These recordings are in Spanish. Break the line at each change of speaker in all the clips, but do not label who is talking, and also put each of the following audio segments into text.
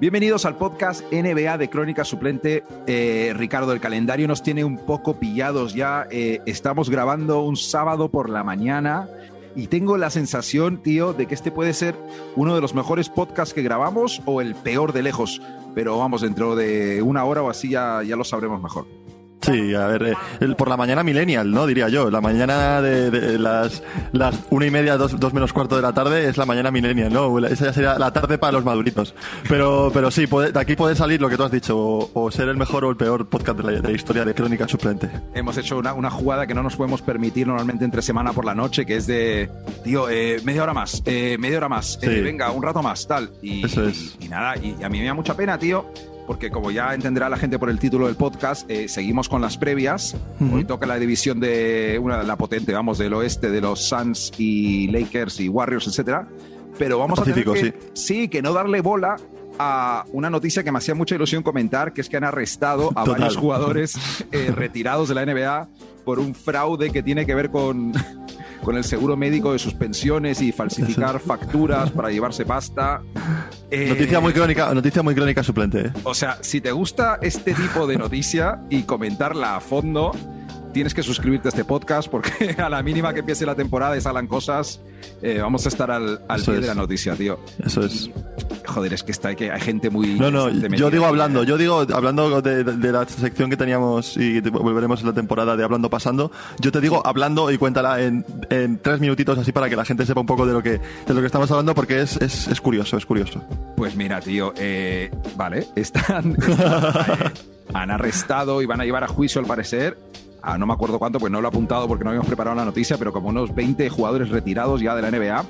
Bienvenidos al podcast NBA de Crónica Suplente. Eh, Ricardo, el calendario nos tiene un poco pillados ya. Eh, estamos grabando un sábado por la mañana y tengo la sensación, tío, de que este puede ser uno de los mejores podcasts que grabamos o el peor de lejos. Pero vamos, dentro de una hora o así ya, ya lo sabremos mejor.
Sí, a ver, eh, por la mañana millennial, ¿no? Diría yo. La mañana de, las, las una y media, dos, dos, menos cuarto de la tarde es la mañana millennial, ¿no? Esa ya sería la tarde para los maduritos. Pero, pero sí, de aquí puede salir lo que tú has dicho, o, ser el mejor o el peor podcast de la, historia de Crónica Suplente.
Hemos hecho una, una, jugada que no nos podemos permitir normalmente entre semana por la noche, que es de, tío, eh, media hora más, eh, media hora más, venga, un rato más, tal. Y,
Eso es.
y, y nada, y a mí me da mucha pena, tío porque como ya entenderá la gente por el título del podcast, eh, seguimos con las previas. Hoy toca la división de una la potente, vamos, del oeste de los Suns y Lakers y Warriors, etcétera. Pero vamos a tener que, sí. sí, que no darle bola a una noticia que me hacía mucha ilusión comentar, que es que han arrestado a
Total.
varios jugadores eh, retirados de la NBA por un fraude que tiene que ver con, con el seguro médico de sus pensiones y falsificar facturas para llevarse pasta.
Eh, noticia muy crónica, noticia muy crónica suplente. ¿eh?
O sea, si te gusta este tipo de noticia y comentarla a fondo, tienes que suscribirte a este podcast porque a la mínima que empiece la temporada y salgan cosas, eh, vamos a estar al, al pie
es.
de la noticia, tío.
Eso es.
Joder, es que está que hay gente muy.
No, no, yo digo hablando, yo digo hablando de, de, la sección que teníamos y volveremos en la temporada de Hablando Pasando. Yo te digo hablando y cuéntala en, en tres minutitos así para que la gente sepa un poco de lo que, de lo que estamos hablando porque es, es, es curioso, es curioso.
Pues mira, tío, eh, vale, están. están han arrestado y van a llevar a juicio al parecer Ah, no me acuerdo cuánto, pues no lo he apuntado porque no habíamos preparado la noticia, pero como unos 20 jugadores retirados ya de la NBA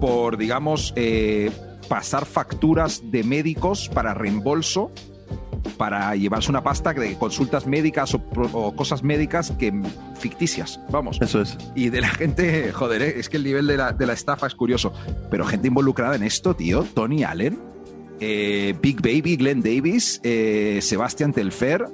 por, digamos, eh, pasar facturas de médicos para reembolso para llevarse una pasta de consultas médicas o, o, cosas médicas que ficticias, vamos.
Eso es.
Y de la gente, joder, ¿eh? es que el nivel de la, de la estafa es curioso. Pero gente involucrada en esto, tío, Tony Allen, eh, Big Baby, Glenn Davis, eh, Sebastián Telfer,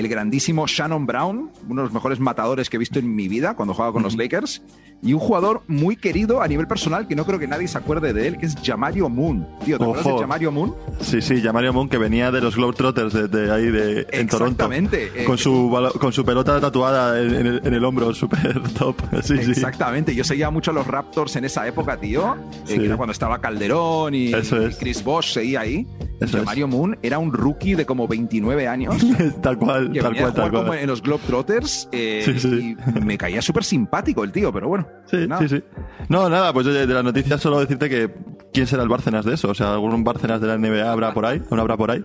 el grandísimo Shannon Brown, uno de los mejores matadores que he visto en mi vida cuando jugaba con los Lakers, y un jugador muy querido a nivel personal que no creo que nadie se acuerde de él, que es Jamario Moon. Tío, ¿te acuerdas de Jamario Moon?
Sí, sí, Jamario Moon que venía de los Globetrotters de, de ahí de, en Toronto.
Exactamente.
Con, su, con su pelota tatuada en, en, el, en el, hombro, súper top. Sí,
Exactamente.
Sí.
Yo seguía mucho a los Raptors en esa época, tío. Sí. Eh, que era cuando estaba Calderón y,
Eso es.
y Chris Bosh seguía ahí.
Eso
Jamario
es.
Moon era un rookie de como 29 años.
tal cual,
que
tal
venía
cual,
a jugar
tal cual.
como en los Globetrotters. Eh. Y me caía súper simpático el tío, pero bueno.
Sí,
nada.
sí, sí. No, nada, pues de, las noticias solo decirte que quién será el Bárcenas de eso. O sea, algún Bárcenas de la NBA habrá por ahí, no habrá por ahí.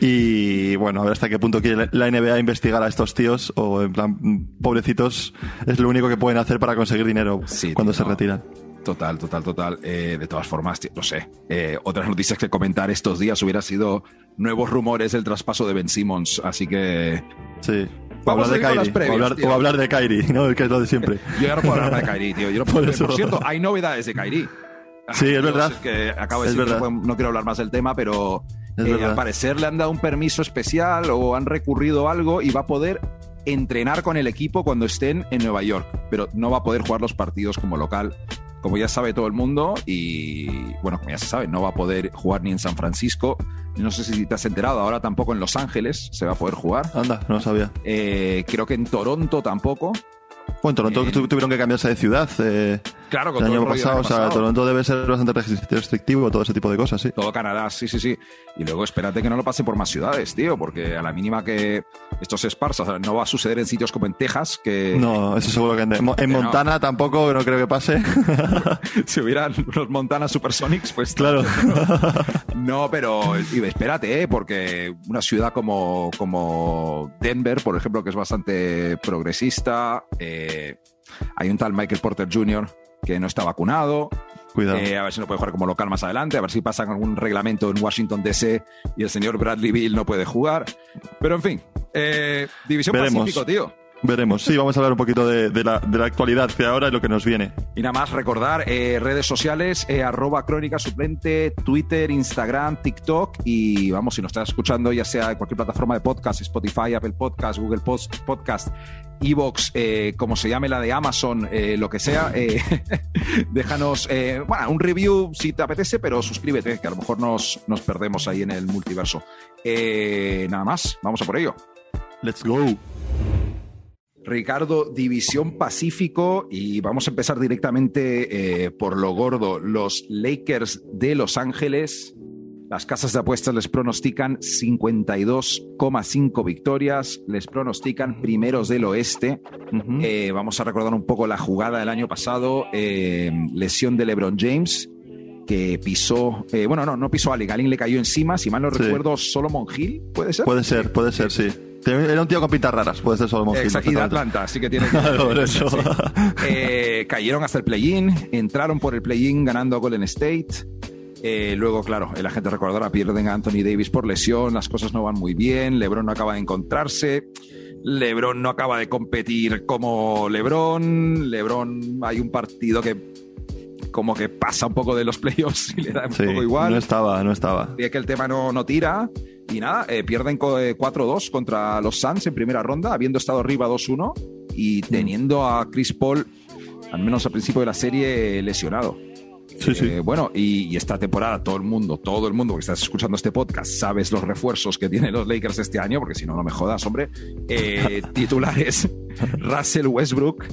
Y bueno, a ver hasta qué punto quiere la NBA investigar a estos tíos, o en plan, pobrecitos, es lo único que pueden hacer para conseguir dinero
Sí,
cuando
tío,
se
no.
retiran.
Total, total, total. Eh, de todas formas, tío, no sé. Eh, otras noticias que comentar estos días hubiera sido nuevos rumores del traspaso de Ben Simmons. Así que
Sí. O
Vamos
hablar
a
de
previas,
o, hablar, o hablar de Kyrie, ¿no? Que es lo de siempre.
yo ya no puedo hablar de Kairi, tío. Yo no puedo-
Por
cierto, hay novedades de Kairi.
Sí, es verdad.
que acabo de
Es
decir que
verdad.
no, quiero hablar más del tema, pero eh, al parecer le han dado un permiso especial o han recurrido a algo y va a poder entrenar con el equipo cuando estén en Nueva York, pero no va a poder jugar los partidos como local, como ya sabe todo el mundo y bueno, como ya se sabe, no va a poder jugar ni en San Francisco, no sé si te has enterado, ahora tampoco en Los Ángeles se va a poder jugar,
Anda, no lo sabía.
Eh, creo que en Toronto tampoco.
Bueno, Toronto
Eh,
tu- tuvieron que cambiarse de ciudad eh,
Claro,
el
con todo
año
el
pasado.
año
O sea,
pasado.
Toronto debe ser bastante restri- restrictivo, todo ese tipo de cosas, sí.
Todo Canadá, sí, sí, sí. Y luego espérate que no lo pase por más ciudades, tío, porque a la mínima que esto se esparza, o sea, no va a suceder en sitios como en Texas, que
No, eso seguro que en, en
Que no.
Montana tampoco, no creo que pase.
si hubieran los Montana Supersonics, pues
claro.
no, pero y espérate, ¿eh? porque una ciudad como, como Denver, por ejemplo, que es bastante progresista, eh, hay un tal Michael Porter Jr. que no está vacunado,
Cuidado.
Eh, a ver si no puede jugar como local más adelante, a ver si pasan algún reglamento en Washington DC y el señor Bradley Bill no puede jugar. Pero en fin, eh, División
Veremos.
Pacífico, tío.
Veremos. Sí, vamos a hablar un poquito de, la, actualidad de ahora y lo que nos viene.
Y nada más recordar eh, redes sociales, eh, arroba crónica suplente, Twitter, Instagram, TikTok y vamos, si nos estás escuchando ya sea en cualquier plataforma de podcast, Spotify, Apple Podcast, Google Podcast, Evox, eh, como se llame la de Amazon, lo que sea, déjanos bueno, un review si te apetece, pero suscríbete, que a lo mejor nos, nos perdemos ahí en el multiverso. nada más, vamos a por ello.
Let's go.
Ricardo, División Pacífico, y vamos a empezar directamente eh, por lo gordo. Los Lakers de Los Ángeles, las casas de apuestas les pronostican 52,5 victorias, les pronostican primeros del oeste. Eh, vamos a recordar un poco la jugada del año pasado, eh, lesión de LeBron James que pisó, bueno, no, no pisó a Ali, Galín le cayó encima, si mal no recuerdo, Solomon Hill, ¿puede ser?
Puede ser, puede ser, sí. Era un tío con pintas raras, puede ser solo
Exacto, y de Atlanta, así que tiene eso. Eh, cayeron hasta el play-in, entraron por el play-in ganando a Golden State. Eh, luego, claro, la gente recordará, pierden a Anthony Davis por lesión, las cosas no van muy bien, LeBron no acaba de encontrarse. LeBron no acaba de competir como LeBron. LeBron hay un partido que como que pasa un poco de los playoffs y le da un poco igual.
No estaba, no estaba.
Y es que el tema no, no tira. Y nada, eh, pierden 4-2 eh, contra los Suns en primera ronda, habiendo estado arriba 2-1 y mm. teniendo a Chris Paul, al menos al principio de la serie, lesionado.
Sí, sí.
Eh, bueno, y, esta temporada todo el mundo, todo el mundo que estás escuchando este podcast, sabes los refuerzos que tienen los Lakers este año, porque si no, no me jodas, hombre. titulares, Russell Westbrook,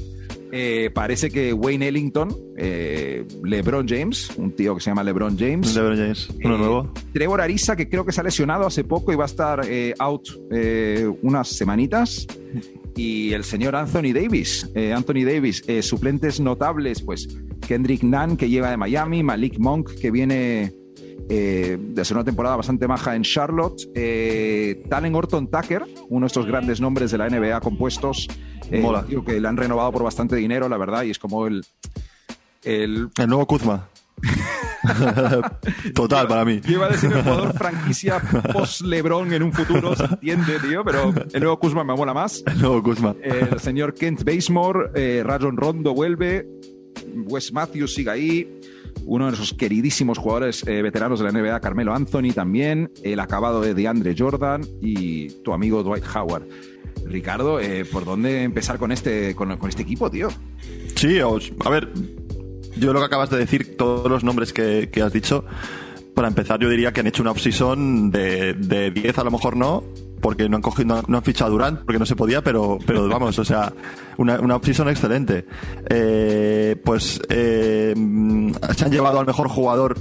eh, parece que Wayne Ellington, eh, LeBron James, un tío que se llama LeBron James.
LeBron James, uno eh, nuevo.
Trevor Ariza, que creo que se ha lesionado hace poco y va a estar out unas semanitas. Y el señor Anthony Davis. Anthony Davis, suplentes notables, pues Kendrick Nunn, que lleva de Miami, Malik Monk, que viene de hacer una temporada bastante maja en Charlotte. Talen Orton Tucker, uno de estos grandes nombres de la NBA compuestos. Eh, Mola. que le han renovado por bastante dinero, la verdad, y es como el.
El, el nuevo Kuzma. Total, para mí.
Yo iba a decir el jugador franquicia post-Lebron en un futuro, se entiende, tío, pero el nuevo Kuzma me mola más.
El nuevo Kuzma.
El señor Kent Basemore, eh, Rajon Rondo vuelve, Wes Matthews sigue ahí, uno de esos queridísimos jugadores eh, veteranos de la NBA, Carmelo Anthony también, el acabado de DeAndre Jordan y tu amigo Dwight Howard. Ricardo, eh, ¿por dónde empezar con este, con, este equipo, tío?
Sí, a ver, yo lo que acabas de decir, todos los nombres que, has dicho, para empezar yo diría que han hecho una off-season de, de 10, a lo mejor no, porque no han cogido, no, han fichado a Durant, porque no se podía, pero, pero vamos, o sea, una, una off-season excelente. Eh, pues eh, se han llevado al mejor jugador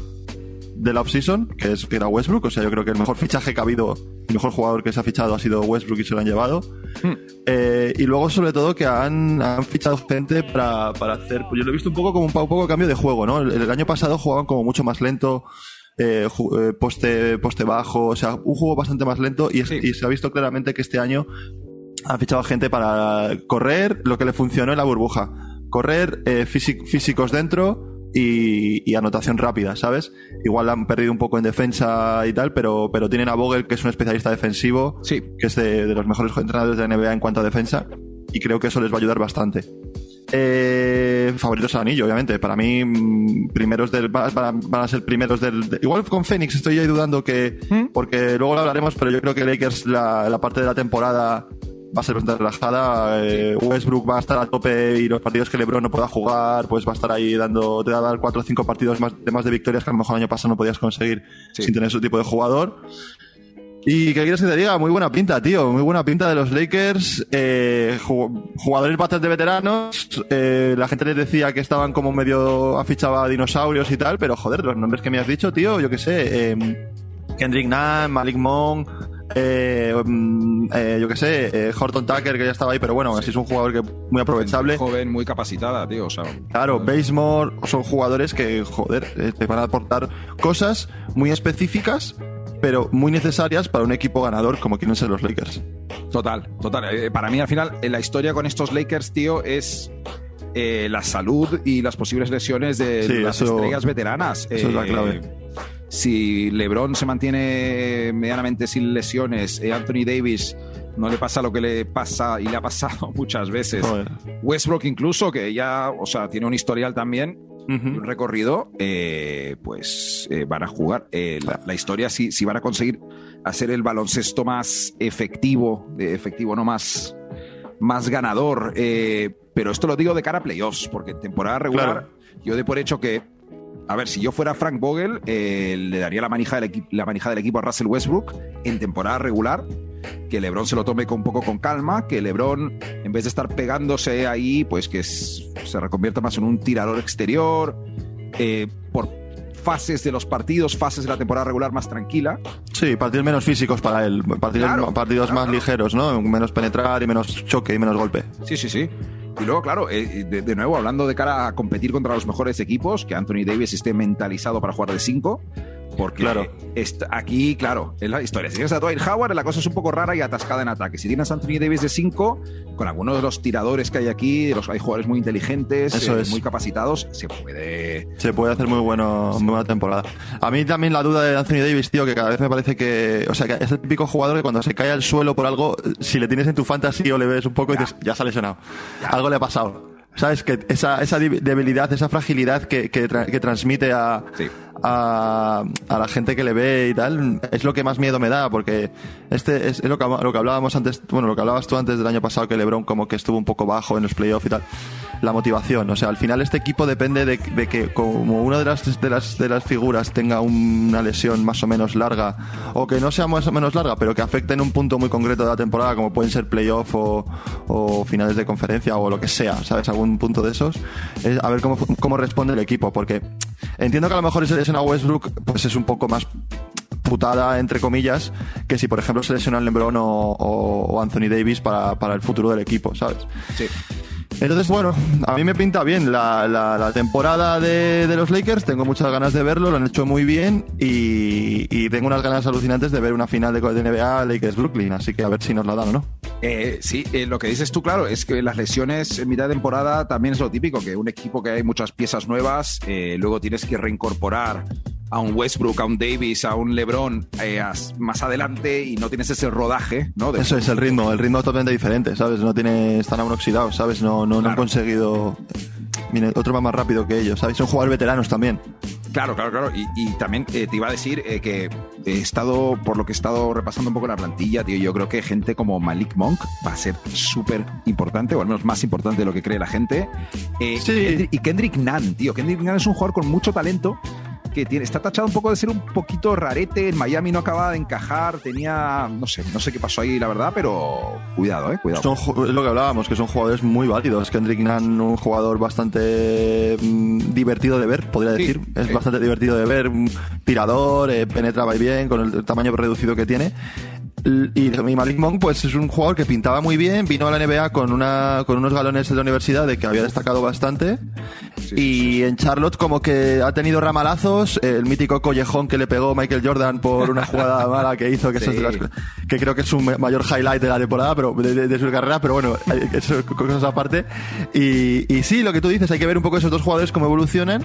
de la offseason, que, es, que era Westbrook. O sea, yo creo que el mejor fichaje que ha habido, el mejor jugador que se ha fichado ha sido Westbrook y se lo han llevado. Hmm. Eh, y luego, sobre todo, que han, han fichado gente para, para, hacer. Pues yo lo he visto un poco como un, poco cambio de juego, ¿no? El, año pasado jugaban como mucho más lento. Eh, eh, poste, poste bajo, o sea, un juego bastante más lento y, y se ha visto claramente que este año han fichado gente para correr lo que le funcionó en la burbuja. Correr, físicos dentro, y, anotación rápida, ¿sabes? Igual han perdido un poco en defensa y tal, pero, pero tienen a Vogel, que es un especialista defensivo,
sí.
que es de, los mejores entrenadores de la NBA en cuanto a defensa, y creo que eso les va a ayudar bastante. Eh, favoritos al anillo, obviamente. Para mí, mm, primeros del. Van a, ser primeros del. igual con Phoenix estoy ahí dudando que. ¿Mm? Porque luego lo hablaremos, pero yo creo que Lakers, la, la parte de la temporada va a ser bastante relajada. Eh, Westbrook va a estar a tope y los partidos que LeBron no pueda jugar, pues va a estar ahí dando, te va a dar cuatro o cinco partidos más de más de victorias que a lo mejor el año pasado no podías conseguir sin tener ese tipo de jugador. Y qué quieres que te diga, muy buena pinta, tío, muy buena pinta de los Lakers, eh, jugadores bastante veteranos, eh, la gente les decía que estaban como medio afichaba dinosaurios y tal, pero joder, los nombres que me has dicho, tío, yo qué sé, eh, Kendrick Nunn, Malik Monk, eh, mm, eh, yo qué sé, eh, Horton Tucker, que ya estaba ahí, pero bueno, así es un jugador que muy aprovechable.
Joven, muy capacitada, tío. O sea,
claro, Basemore son jugadores que, joder, te van a aportar cosas muy específicas, pero muy necesarias para un equipo ganador como quieren ser los Lakers.
Total, total. para mí, al final, la historia con estos Lakers, tío, es. la salud y las posibles lesiones de las estrellas veteranas.
Eso es la clave
si LeBron se mantiene medianamente sin lesiones, eh, Anthony Davis no le pasa lo que le pasa y le ha pasado muchas veces. Westbrook incluso, que ya, o sea, tiene un historial también, un recorrido, eh, pues eh, van a jugar. Eh, la, historia, si, si van a conseguir hacer el baloncesto más efectivo, efectivo, no más, más ganador. pero esto lo digo de cara a playoffs, porque en temporada regular, yo de por hecho que a ver, si yo fuera Frank Vogel, le daría la manija, del la manija del equipo a Russell Westbrook en temporada regular que LeBron se lo tome con un poco con calma, que LeBron, en vez de estar pegándose ahí, pues que se reconvierta más en un tirador exterior, eh, por fases de los partidos, fases de la temporada regular más tranquila.
Sí, partidos menos físicos para él, partidos, partidos más ligeros, ¿no? Menos penetrar y menos choque y menos golpe.
Sí, sí, sí. Y luego, claro, eh, de, de, nuevo, hablando de cara a competir contra los mejores equipos, que Anthony Davis esté mentalizado para jugar de 5, porque claro. aquí, claro, es la historia. Si tienes a Dwight Howard, la cosa es un poco rara y atascada en ataque. Si tienes a Anthony Davis de 5, con algunos de los tiradores que hay aquí, los, hay jugadores muy inteligentes, eh, muy capacitados, se puede...
Se puede hacer muy, bueno, muy buena temporada. A mí también la duda de Anthony Davis, tío, que cada vez me parece que... O sea, que es el típico jugador que cuando se cae al suelo por algo, si le tienes en tu fantasy o le ves un poco y dices, ya se ha lesionado. Algo le ha pasado. ¿Sabes? Que esa, esa debilidad, esa fragilidad que, que, que transmite a, a, a, la gente que le ve y tal, es lo que más miedo me da, porque este es, lo, que, lo que hablábamos antes, bueno, lo que hablabas tú antes del año pasado, que LeBron como que estuvo un poco bajo en los playoffs y tal la motivación. O sea, al final este equipo depende de, que como una de las, de las, de las figuras tenga una lesión más o menos larga, o que no sea más o menos larga, pero que afecte en un punto muy concreto de la temporada, como pueden ser playoff o, o finales de conferencia o lo que sea, ¿sabes? Algún punto de esos. Es a ver cómo, cómo responde el equipo, porque entiendo que a lo mejor ese a Westbrook pues es un poco más putada, entre comillas, que si por ejemplo se lesiona LeBron o, o, Anthony Davis para, para el futuro del equipo, ¿sabes?
Sí.
Entonces, bueno, a mí me pinta bien la, la, temporada de, de, los Lakers. Tengo muchas ganas de verlo, lo han hecho muy bien y, y tengo unas ganas alucinantes de ver una final de, NBA Lakers-Brooklyn. Así que a ver si nos la dan o no.
Eh, sí, eh, lo que dices tú, claro, es que las lesiones en mitad de temporada también es lo típico, que un equipo que hay muchas piezas nuevas, eh, luego tienes que reincorporar a un Westbrook, a un Davis, a un LeBron eh, más adelante y no tienes ese rodaje, ¿no?
Eso es el ritmo, el ritmo totalmente diferente, ¿sabes? No tiene, están aún oxidados, ¿sabes? No, no, han conseguido. otro va más rápido que ellos, ¿sabes? Son jugadores veteranos también.
Claro, claro, claro. Y, también eh, te iba a decir eh, que he estado, por lo que he estado repasando un poco la plantilla, tío, yo creo que gente como Malik Monk va a ser súper importante, o al menos más importante de lo que cree la gente. sí. Y Kendrick Nunn, tío. Kendrick Nunn es un jugador con mucho talento, que tiene, está tachado un poco de ser un poquito rarete. En Miami no acababa de encajar, tenía, no sé, no sé qué pasó ahí, la verdad, pero cuidado, eh, cuidado.
es lo que hablábamos, que son jugadores muy válidos. Kendrick Nunn, un jugador bastante mm, divertido de ver, podría decir. es bastante divertido de ver, un tirador, eh, penetraba bien con el tamaño reducido que tiene. Y, Malik Monk, pues es un jugador que pintaba muy bien, vino a la NBA con, una, con unos galones de la universidad de que había destacado bastante. y en Charlotte, como que ha tenido ramalazos, el mítico collejón que le pegó Michael Jordan por una jugada mala que hizo, que, eso es que creo que es su mayor highlight de la temporada, pero de, su carrera, pero bueno, eso cosas aparte. Y, y sí, lo que tú dices, hay que ver un poco esos dos jugadores cómo evolucionan.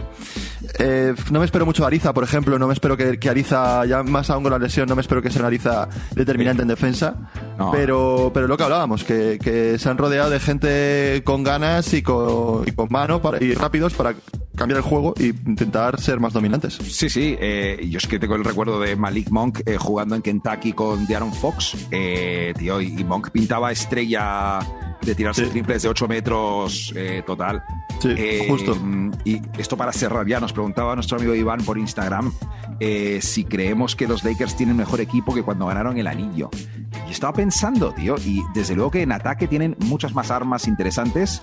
Eh, no me espero mucho a Ariza, por ejemplo, no me espero que, que Ariza, ya más aún con la lesión, no me espero que sea una Ariza en defensa. Pero, pero lo que hablábamos, que, que, se han rodeado de gente con ganas y con, y con mano para, y rápidos para cambiar el juego e intentar ser más dominantes.
Sí, sí. Eh, yo es que tengo el recuerdo de Malik Monk eh, jugando en Kentucky con De'Aaron Fox. Eh, tío, y, Monk pintaba estrella de tirarse triples de 8 metros total.
Sí, justo.
Y esto para cerrar ya, nos preguntaba nuestro amigo Iván por Instagram si creemos que los Lakers tienen mejor equipo que cuando ganaron el anillo. Y estaba pensando, tío, y desde luego que en ataque tienen muchas más armas interesantes.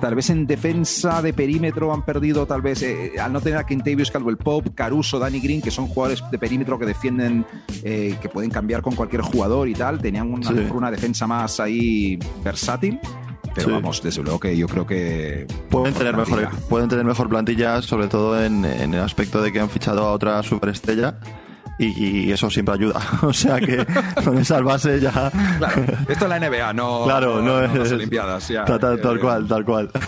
Tal vez en defensa de perímetro han perdido, tal vez, eh, al no tener a Kentavious Caldwell Pope, Caruso, Danny Green, que son jugadores de perímetro que defienden, eh, que pueden cambiar con cualquier jugador y tal. Tenían una, una defensa más ahí versátil. Pero vamos, desde luego que yo creo que.
Pueden tener, mejor, pueden tener mejor plantilla, sobre todo en, en, el aspecto de que han fichado a otra superestrella y, eso siempre ayuda. o sea que con esas bases ya.
Claro, esto es la NBA, no,
claro, no,
es, las Olimpiadas.
tal, cual, tal cual.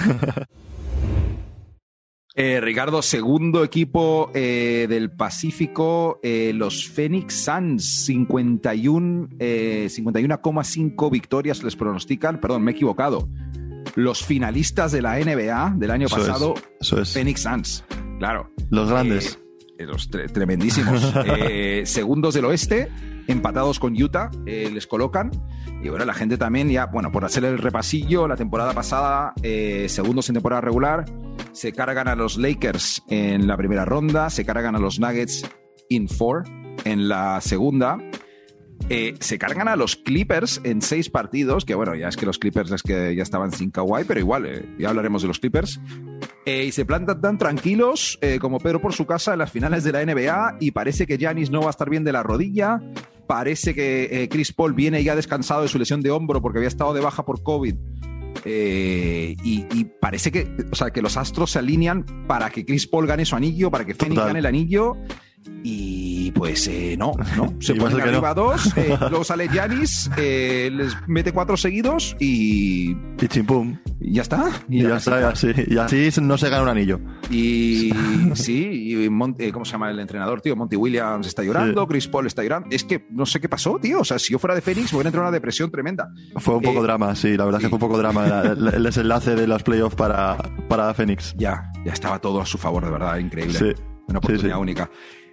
Eh, Ricardo, segundo equipo eh, del Pacífico, eh, los Phoenix Suns, 51, eh, 51,5 victorias les pronostican. Perdón, me he equivocado. Los finalistas de la NBA del año
Eso
pasado,
es, eso es.
Phoenix Suns. Claro.
Los grandes.
Los tre- tremendísimos. Segundos del oeste, empatados con Utah, eh, les colocan. Y bueno, la gente también, ya, bueno, por hacer el repasillo, la temporada pasada, eh, segundos en temporada regular, se cargan a los Lakers en la primera ronda, se cargan a los Nuggets in four en la segunda. Eh, se cargan a los Clippers en seis partidos, que bueno, ya es que los Clippers es que ya estaban sin Kawhi, pero igual, eh, ya hablaremos de los Clippers. Eh, y se plantan tan tranquilos como Pedro por su casa en las finales de la NBA y parece que Giannis no va a estar bien de la rodilla. Parece que eh, Chris Paul viene ya descansado de su lesión de hombro porque había estado de baja por COVID. Eh, y, y parece que, o sea, que los astros se alinean para que Chris Paul gane su anillo, para que Phoenix
Total.
gane el anillo. Y pues eh, no, no. Se
a
ponen arriba
no.
dos, eh, luego sale Giannis, eh, les mete cuatro seguidos y,
Y chimpum.
y ya está.
Y ya
ahora
está,
sí.
y así, y así no se gana un anillo.
Y sí, y Mon- eh, ¿cómo se llama el entrenador, tío? Monty Williams está llorando,
Sí.
Chris Paul está llorando. Es que no sé qué pasó, tío. O sea, si yo fuera de Phoenix, me hubiera entrado en una depresión tremenda.
Fue un poco
Eh,
drama, sí, la verdad es que fue un poco drama el, el desenlace de los playoffs para, para Phoenix.
Ya, ya estaba todo a su favor, de verdad, increíble.
Sí.
Una oportunidad única.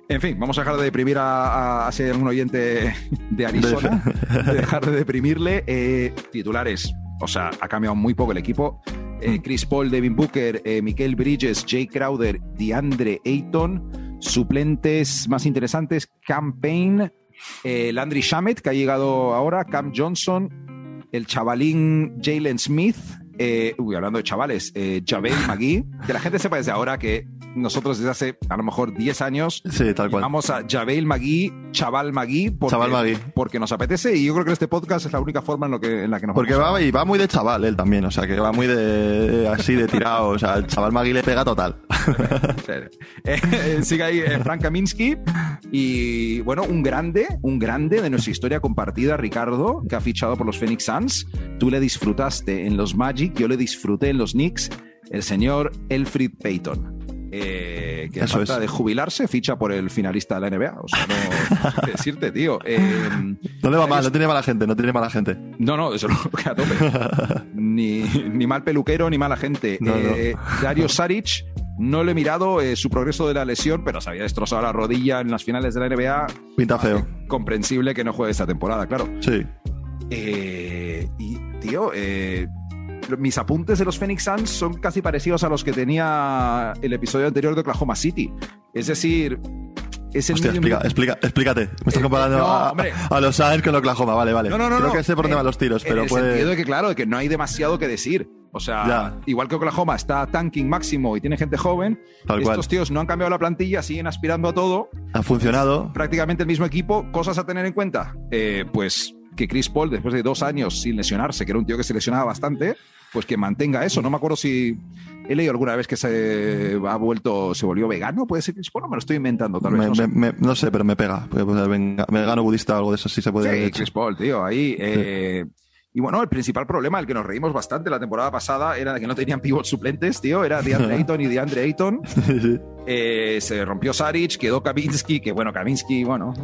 En fin, vamos a dejar de deprimir a, a, a ser un oyente de Arizona, de dejar de deprimirle. Eh, titulares, o sea, ha cambiado muy poco el equipo.
Mm.
Eh, Chris Paul, Devin Booker, eh, Michael Bridges, Jay Crowder, DeAndre Ayton. Suplentes más interesantes, Cam Payne, eh, Landry Shamet, que ha llegado ahora, Cam Johnson, el chavalín Jalen Smith, eh, uy, hablando de chavales, eh, Javel McGee, que la gente sepa desde ahora que nosotros desde hace a lo mejor 10 años
Sí, tal cual.
Vamos a Javel Magui, Chaval Magui, porque,
Chaval Magui.
porque nos apetece y yo creo que este podcast es la única forma en, lo que, en la que nos
Porque
vamos a-
va, y va muy de chaval él también, o sea, que va muy de así de tirado, o sea, el chaval Magui le pega total.
Eh, sigue ahí eh, Frank Kaminsky y bueno, un grande, un grande de nuestra historia compartida, Ricardo, que ha fichado por los Phoenix Suns. Tú le disfrutaste en los Magic, yo le disfruté en los Knicks, el señor Elfrid Payton. Eh, que
Eso
falta
es.
de jubilarse, ficha por el finalista de la NBA. O sea, no decirte, tío. Eh,
No le va mal, no tiene mala gente, no tiene mala gente.
No, no, eso no, que a tope. ni, ni mal peluquero, ni mala gente.
No,
Eh, Dario Saric, no le he mirado su progreso de la lesión, pero se había destrozado la rodilla en las finales de la NBA.
Pinta feo.
Comprensible que no juegue esta temporada, claro.
Sí.
Y, tío, eh, mis apuntes de los Phoenix Suns son casi parecidos a los que tenía el episodio anterior de Oklahoma City. Es decir, es el
Hostia, explica, explica, explícate. Me estás
Eh,
comparando
no,
a, los Suns con Oklahoma, vale, vale.
No, no, no.
Creo
no.
que sé por dónde
En-
van los tiros,
en
pero
el
puede...
sentido de que, claro, de que no hay demasiado que decir. O sea,
Ya.
igual que Oklahoma está tanking máximo y tiene gente joven,
Tal
estos
cual.
tíos no han cambiado la plantilla, siguen aspirando a todo,
Ha funcionado.
prácticamente el mismo equipo. Cosas a tener en cuenta, Eh, pues que Chris Paul, después de dos años sin lesionarse, que era un tío que se lesionaba bastante, pues que mantenga eso. No me acuerdo si he leído alguna vez que se ha vuelto, se volvió vegano, puede ser Chris Paul, no me lo estoy inventando, tal vez.
Me-
no sé.
me- me- no sé, pero me pega. Pues, vegano budista o algo de eso sí se puede
Sí,
haber.
Chris Paul, tío, ahí. eh, y bueno, el principal problema, el que nos reímos bastante la temporada pasada, era que no tenían pivots suplentes, tío. Era DeAndre Ayton y DeAndre Ayton. Eh, se rompió Saric, quedó Kaminsky, que bueno, Kaminsky, bueno,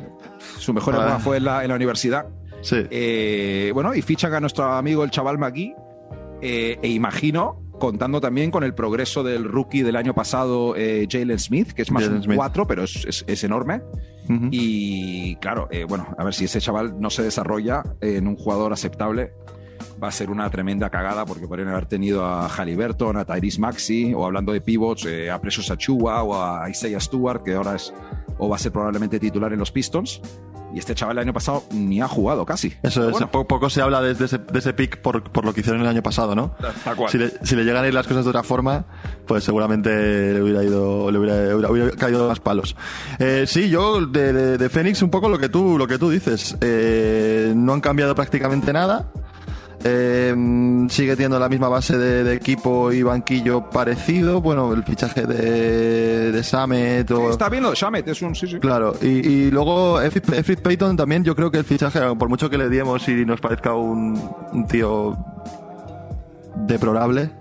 su mejor
Ah.
época fue en la, en la universidad.
Sí.
Eh, bueno, y fichan a nuestro amigo el chaval Magui. eh, e imagino, contando también con el progreso del rookie del año pasado, eh, Jalen Smith, que es más
Jalen
un
Smith.
4, pero es, es- es enorme. Y claro, eh, bueno, a ver si ese chaval no se desarrolla en un jugador aceptable. Va a ser una tremenda cagada porque podrían haber tenido a Halliburton, a Tyrese Maxi, o hablando de pivots, eh, a Precious Achua o a Isaiah Stewart, que ahora es o va a ser probablemente titular en los Pistons. Y este chaval el año pasado ni ha jugado casi.
Eso es,
bueno,
po- poco se habla de, de ese, de ese pick por, por lo que hicieron el año pasado, ¿no?
tal cual.
Si le, si le llegan a ir las cosas de otra forma, pues seguramente le hubiera ido, le hubiera, hubiera- hubiera caído más palos. Eh, sí, yo de, de, de Phoenix un poco lo que tú, lo que tú dices. Eh, no han cambiado prácticamente nada. Eh, sigue teniendo la misma base de, de equipo y banquillo parecido. Bueno, el fichaje de, de Samet
Sí,
o...
está bien lo de Shamet, es un sí, sí.
Claro, y, y luego Efrit Payton también, yo creo que el fichaje, por mucho que le diemos y nos parezca un, un tío deplorable,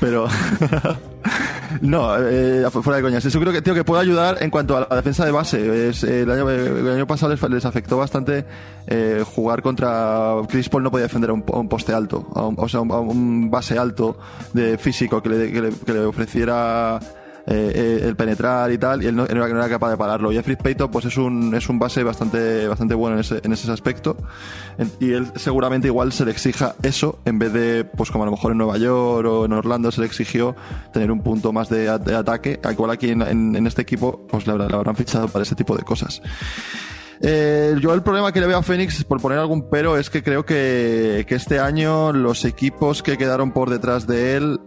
pero No, eh, fuera de coñas. Eso creo que, tío, que puede ayudar en cuanto a la defensa de base. Eh, el, año, pasado les, afectó bastante eh, jugar contra. Chris Paul no podía defender a un, poste alto, o sea, a un, base alto de físico que le ofreciera eh, eh, el penetrar y tal, y él no, era, capaz de pararlo. Y Jeffrey Payton pues es un, es un base bastante, bastante bueno en ese, en ese aspecto. Y él seguramente igual se le exija eso, en vez de, pues como a lo mejor en Nueva York o en Orlando se le exigió tener un punto más de, de ataque. Igual aquí en, en, en, este equipo, pues le, le habrán fichado para ese tipo de cosas. Eh, yo el problema que le veo a Phoenix, por poner algún pero, es que creo que, que este año los equipos que quedaron por detrás de él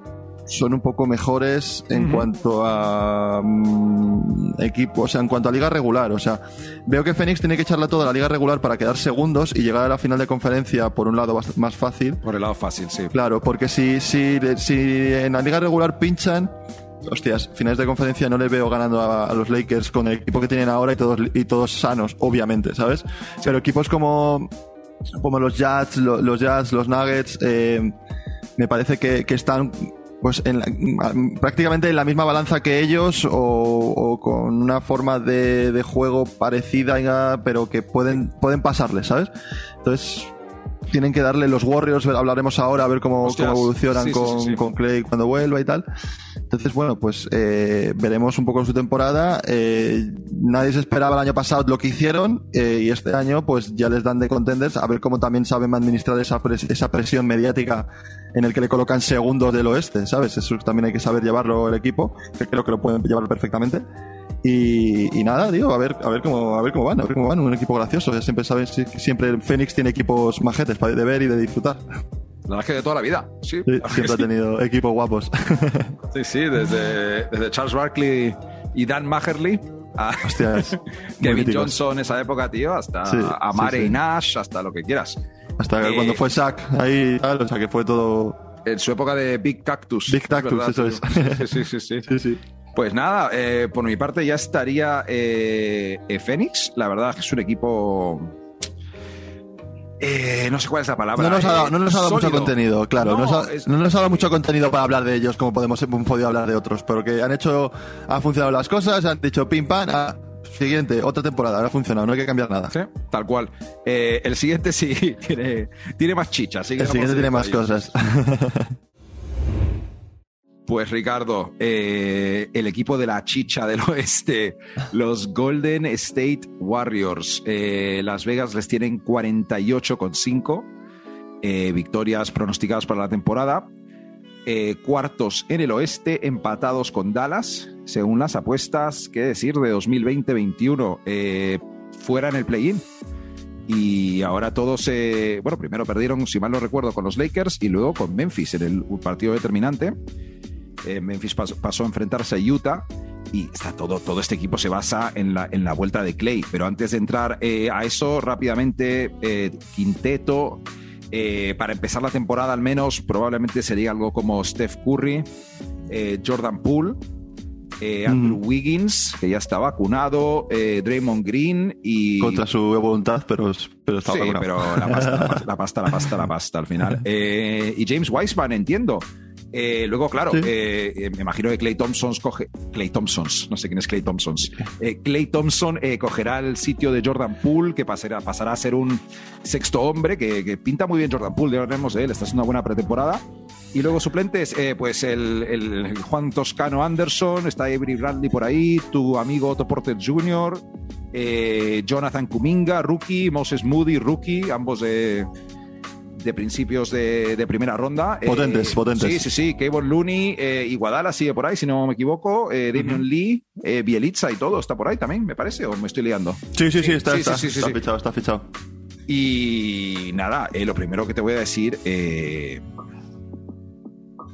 son un poco mejores en uh -huh. cuanto a um, equipo, o sea, en cuanto a liga regular. O sea, veo que Phoenix tiene que echarle toda la liga regular para quedar segundos y llegar a la final de conferencia por un lado más fácil.
Por el lado fácil, sí.
Claro, porque si, si, si en la liga regular pinchan, hostias, finales de conferencia no les veo ganando a, a, los Lakers con el equipo que tienen ahora y todos, y todos sanos, obviamente, ¿sabes? Pero equipos como, como los Jazz, los, los Jazz, los Nuggets, eh, me parece que, que están pues en la, prácticamente en la misma balanza que ellos o, o con una forma de, de, juego parecida pero que pueden pueden pasarles sabes entonces tienen que darle los Warriors hablaremos ahora a ver cómo, evolucionan sí, con, sí, sí. con, Clay cuando vuelva y tal entonces bueno pues eh, veremos un poco en su temporada eh, nadie se esperaba el año pasado lo que hicieron eh, y este año pues ya les dan de contenders a ver cómo también saben administrar esa, pres esa presión mediática en el que le colocan segundos del oeste, ¿sabes? Eso también hay que saber llevarlo el equipo, que creo que lo pueden llevar perfectamente. Y, y, nada, digo, a ver, a ver cómo, a ver cómo van, a ver cómo van, un equipo gracioso. Ya siempre saben, siempre Phoenix tiene equipos majetes para de ver y de disfrutar.
La verdad es que de toda la vida, sí.
sí siempre ha tenido equipos guapos.
sí, sí, desde, desde Charles Barkley y Dan Maherly a
Hostias,
Kevin. Johnson esa época, tío, hasta sí, a Mare sí. Nash, hasta lo que quieras.
Hasta eh, cuando fue Shaq ahí tal, o sea que fue todo.
En su época de Big Cactus.
Big Cactus, ¿verdad? eso
es. Sí, sí, sí. sí. sí pues nada, eh, por mi parte ya estaría eh, Phoenix. La verdad es que es un equipo. Eh, no sé cuál es la palabra.
No nos ha dado, no nos ha dado mucho contenido, claro. No, nos ha, es... no, nos ha, dado mucho contenido para hablar de ellos como podemos hemos podido hablar de otros. Pero que han hecho, han funcionado las cosas, han dicho pim pam. Ah, siguiente, otra temporada, ahora ha funcionado, no hay que cambiar nada.
Sí, tal cual. Eh, el siguiente sí tiene, tiene más chicha.
el siguiente tiene más cosas.
Pues Ricardo, eh, el equipo de la chicha del oeste, los Golden State Warriors, eh, Las Vegas les tienen 48,5 eh, victorias pronosticadas para la temporada, eh, cuartos en el oeste, empatados con Dallas, según las apuestas, qué decir, de 2020-21, eh, fuera en el play-in. Y ahora todos, eh, bueno, primero perdieron, si mal no recuerdo, con los Lakers y luego con Memphis en el partido determinante. Eh, Memphis pasó, pasó, a enfrentarse a Utah y está todo, todo este equipo se basa en la, en la vuelta de Clay. Pero antes de entrar eh, a eso, rápidamente, eh, quinteto, eh, para empezar la temporada al menos, probablemente sería algo como Steph Curry, Jordan Poole, Andrew mm. Wiggins, que ya está vacunado, Draymond Green y...
Contra su voluntad, pero, pero está
sí,
vacunado.
pero la pasta, la pasta, la pasta, la pasta, al final. y James Wiseman, entiendo. Eh, luego, claro, sí. eh, me imagino que Clay Thompson coge. Clay Thompson, no sé quién es Clay Thompson. Eh, Clay Thompson eh, cogerá el sitio de Jordan Poole, que pasará, pasará a ser un sexto hombre, que, que, pinta muy bien Jordan Poole, ya hablaremos de él, esta es una buena pretemporada. Y luego suplentes, eh, pues el, el, Juan Toscano Anderson, está Avery Bradley por ahí, tu amigo Otto Porter Jr., eh, Jonathan Kuminga, rookie, Moses Moody, rookie, ambos de de principios de, de primera ronda.
Potentes,
eh,
potentes.
Sí, sí, sí. Kevin Looney, eh, Iguadala sigue por ahí, si no me equivoco. Eh, Damian uh -huh. Lee, Bielitza y todo está por ahí también, me parece, o me estoy liando.
Sí, sí, sí, está, sí, está, sí, sí, está fichado, está fichado.
Y nada, lo primero que te voy a decir,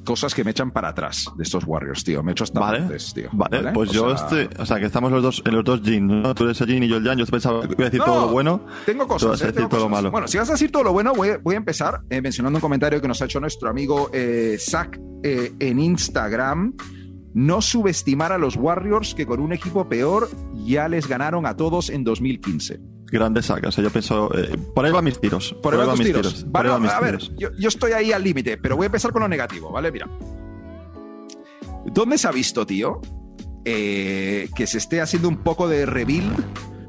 cosas que me echan para atrás de estos Warriors, tío. Me echo hasta
vale,
antes, tío.
Vale, ¿vale? pues o yo sea... estoy. O sea, que estamos los dos en los dos jeans, ¿no? Tú eres el jean y yo el yang. Yo pensaba que voy a decir
no,
todo lo bueno.
Tengo cosas.
Vas a
eh,
decir
tengo
todo
cosas.
lo malo.
Bueno, si vas a decir todo lo bueno, voy, voy a empezar eh, mencionando un comentario que nos ha hecho nuestro amigo eh, Zach eh, en Instagram. No subestimar a los Warriors que con un equipo peor ya les ganaron a todos en 2015
grandes sacas. Yo pienso, eh, por ahí van mis tiros.
Por, ahí van mis tiros. tiros. Vale, a ver, yo, yo, estoy ahí al límite, pero voy a empezar con lo negativo, ¿vale? Mira. ¿Dónde se ha visto, tío? Eh, que se esté haciendo un poco de rebuild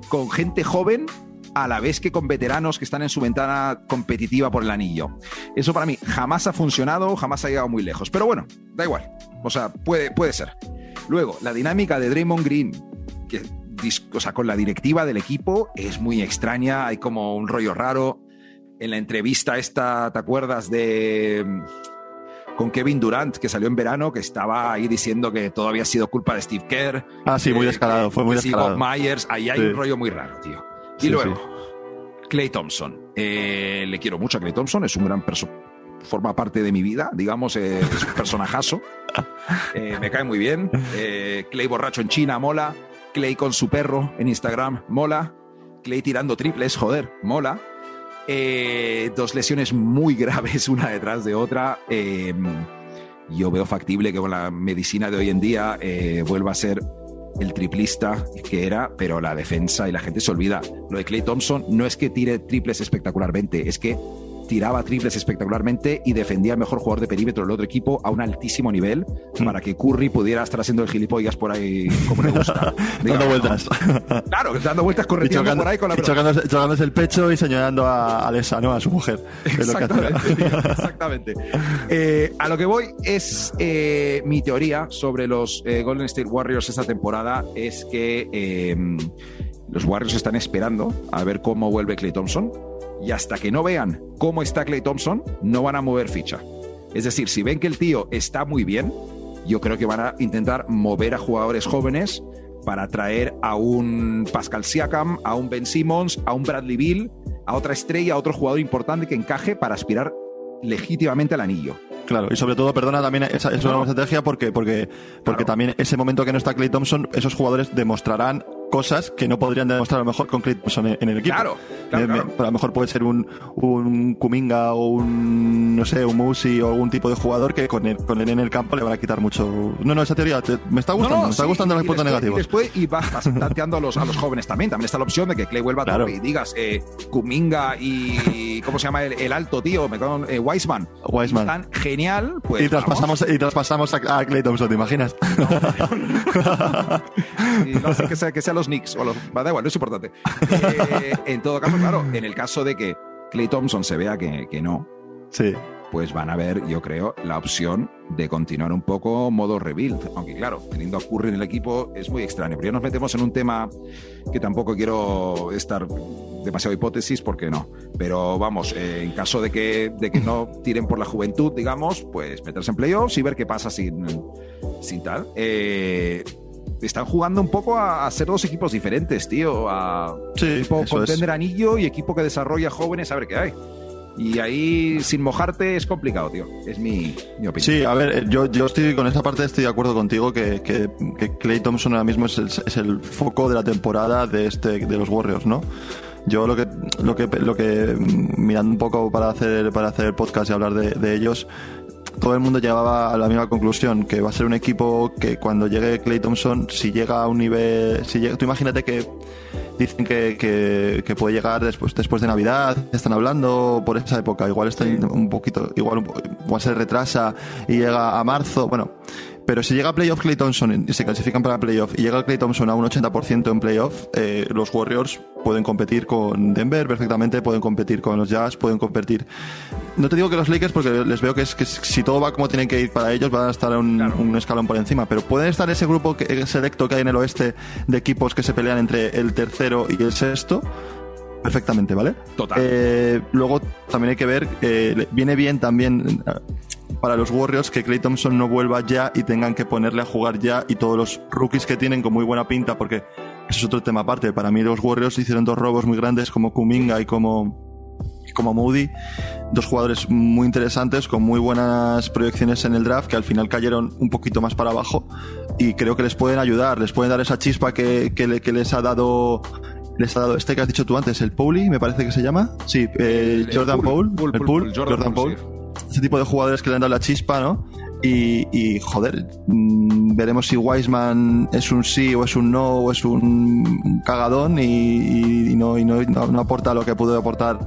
con gente joven a la vez que con veteranos que están en su ventana competitiva por el anillo. Eso para mí jamás ha funcionado, jamás ha llegado muy lejos. Pero bueno, da igual. O sea, puede, puede ser. Luego, la dinámica de Draymond Green, que, o sea, con la directiva del equipo, es muy extraña. Hay como un rollo raro. En la entrevista esta, ¿te acuerdas de con Kevin Durant, que salió en verano, que estaba ahí diciendo que todo había sido culpa de Steve Kerr.
Ah, sí, muy descarado, fue muy descarado.
Myers, ahí hay un rollo muy raro, tío. Y luego, Clay Thompson. Eh, le quiero mucho a Clay Thompson, es un gran personaje forma parte de mi vida, digamos, eh, es un personajazo. Eh, me cae muy bien. Clay borracho en China, mola. Clay con su perro en Instagram, mola. Clay tirando triples, joder, mola. dos lesiones muy graves una detrás de otra. yo veo factible que con la medicina de hoy en día vuelva a ser el triplista que era, pero la defensa y la gente se olvida. Lo de Clay Thompson no es que tire triples espectacularmente, es que tiraba triples espectacularmente y defendía al mejor jugador de perímetro del otro equipo a un altísimo nivel mm. para que Curry pudiera estar haciendo el gilipollas por ahí como le gusta.
dando vueltas.
Claro, dando vueltas corriendo por ahí con la
chocándose, el pecho y señalando a Alessa, ¿no? A su mujer.
Exactamente. exactamente. Eh, a lo que voy es eh, mi teoría sobre los eh, Golden State Warriors esta temporada es que los Warriors están esperando a ver cómo vuelve Clay Thompson y hasta que no vean cómo está Clay Thompson, no van a mover ficha. Es decir, si ven que el tío está muy bien, yo creo que van a intentar mover a jugadores jóvenes para traer a un Pascal Siakam, a un Ben Simmons, a un Bradley Bill, a otra estrella, a otro jugador importante que encaje para aspirar legítimamente al anillo.
Claro, y sobre todo, perdona, también esa es una estrategia porque, porque, porque también ese momento que no está Clay Thompson, esos jugadores demostrarán cosas que no podrían demostrar a lo mejor con Clay Thompson en, el equipo.
Claro, claro,
a lo mejor puede ser un, un Kuminga o un, no sé, un Musi o algún tipo de jugador que con él, con él en el campo le van a quitar mucho. No, no, esa teoría me está gustando, me está gustando los puntos negativos.
Y después, y vas, tanteando a los, a los jóvenes también. También está la opción de que Clay vuelva a y digas, eh, Kuminga y, ¿cómo se llama el, alto, tío? Me eh, Wiseman.
Wiseman.
Tan genial, pues.
Y traspasamos, y traspasamos a, Clay Thompson, ¿te imaginas?
no sé que sea, que sea los Knicks o los. Da igual, no es importante. Eh, en todo caso, claro, en el caso de que Clay Thompson se vea que, que no.
Sí
pues van a ver, yo creo, la opción de continuar un poco modo rebuild. Aunque claro, teniendo a Curry en el equipo es muy extraño. Pero ya nos metemos en un tema que tampoco quiero estar demasiado hipótesis porque no. Pero vamos, eh, en caso de que, de que no tiren por la juventud, digamos, pues meterse en playoffs y ver qué pasa sin, sin tal. Eh, están jugando un poco a, ser dos equipos diferentes, tío. A equipo contender anillo y equipo que desarrolla jóvenes, a ver qué hay. Y ahí, sin mojarte, es complicado, tío. Es mi, opinión.
Sí, a ver, yo, yo estoy con esa parte, estoy de acuerdo contigo que, que, Clay Thompson ahora mismo es el, es el, foco de la temporada de, este, de los Warriors, ¿no? Yo lo que, lo que, lo que mirando un poco para hacer, para hacer el podcast y hablar de, de ellos, todo el mundo llegaba a la misma conclusión, que va a ser un equipo que cuando llegue Clay Thompson, si llega a un nivel, si llega, tú imagínate que dicen que, que, puede llegar después, después de Navidad, están hablando por esa época, igual está un poquito, igual, igual se retrasa y llega a marzo, bueno, pero si llega a playoff Clay Thompson y se clasifican para playoff y llega Clay Thompson a un 80% en playoff, eh, los Warriors pueden competir con Denver perfectamente, pueden competir con los Jazz, pueden competir. No te digo que los Lakers porque les veo que, es, que si todo va como tienen que ir para ellos van a estar un, un escalón por encima, pero pueden estar ese grupo que, selecto que hay en el oeste de equipos que se pelean entre el tercero y el sexto perfectamente, ¿vale?
Total.
Eh, luego también hay que ver, eh, viene bien también para los Warriors que Clay Thompson no vuelva ya y tengan que ponerle a jugar ya y todos los rookies que tienen con muy buena pinta, porque eso es otro tema aparte. Para mí los Warriors hicieron dos robos muy grandes como Kuminga y como como Moody, dos jugadores muy interesantes con muy buenas proyecciones en el draft que al final cayeron un poquito más para abajo y creo que les pueden ayudar, les pueden dar esa chispa que, que, les ha dado les ha dado este que has dicho tú antes, el Pauli, me parece que se llama. Sí, eh, Jordan Paul, el Pool, Jordan, Paul ese tipo de jugadores que le han dado la chispa, ¿no? Y, joder, mm, veremos si Wiseman es un sí o es un no o es un cagadón y, no, y no, no, aporta lo que pudo aportar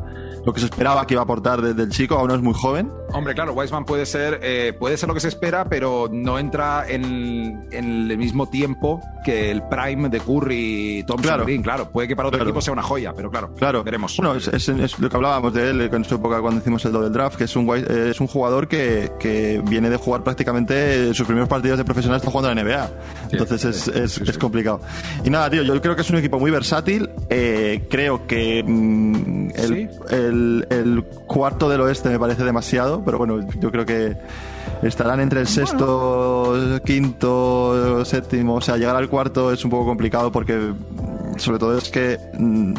lo que se esperaba que iba a aportar del chico, aún no es muy joven.
Hombre, claro, Wiseman puede ser, eh, puede ser lo que se espera, pero no entra en, el mismo tiempo que el prime de Curry y Thompson
claro.
Green. Claro, puede que para otro equipo sea una joya, pero claro,
claro.
veremos.
Bueno, es, lo que hablábamos de él en su época cuando hicimos el double draft, que es un, es un jugador que, que viene de jugar prácticamente sus primeros partidos de profesional está jugando en la NBA. Entonces es, es, es, complicado. Y nada, tío, yo creo que es un equipo muy versátil. Eh, creo que mm, el, el, el, cuarto del oeste me parece demasiado, pero bueno, yo creo que estarán entre el sexto, quinto, séptimo. O sea, llegar al cuarto es un poco complicado porque, sobre todo, es que. Mm,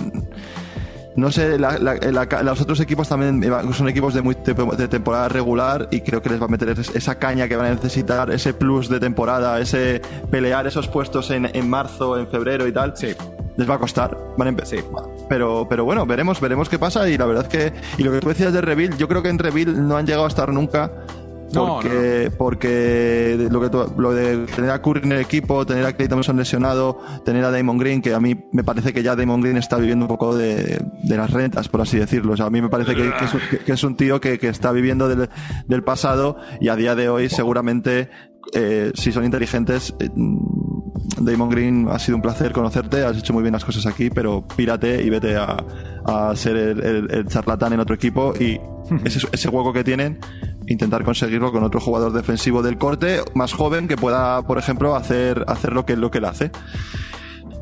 no sé, la, la, la, los otros equipos también son equipos de, muy, de, temporada regular y creo que les va a meter esa caña que van a necesitar, ese plus de temporada, ese pelear esos puestos en, en marzo, en febrero y tal.
Sí.
Les va a costar. Van a sí. Pero, pero bueno, veremos, veremos qué pasa y la verdad es que, y lo que tú decías de Reveal, yo creo que en Reveal no han llegado a estar nunca porque,
no, no.
porque lo, que tú, lo de tener a Curry en el equipo, tener a Clay Thompson lesionado, tener a Damon Green, que a mí me parece que ya Damon Green está viviendo un poco de, de las rentas, por así decirlo. O sea, a mí me parece que, que, es, un, que es, un, tío que, está viviendo del, del, pasado y a día de hoy seguramente, eh, si son inteligentes, eh, Damon Green, ha sido un placer conocerte, has hecho muy bien las cosas aquí, pero pírate y vete a, a ser el, el, el, charlatán en otro equipo y ese, ese hueco que tienen intentar conseguirlo con otro jugador defensivo del corte más joven que pueda, por ejemplo, hacer, hacer lo que, lo que él hace.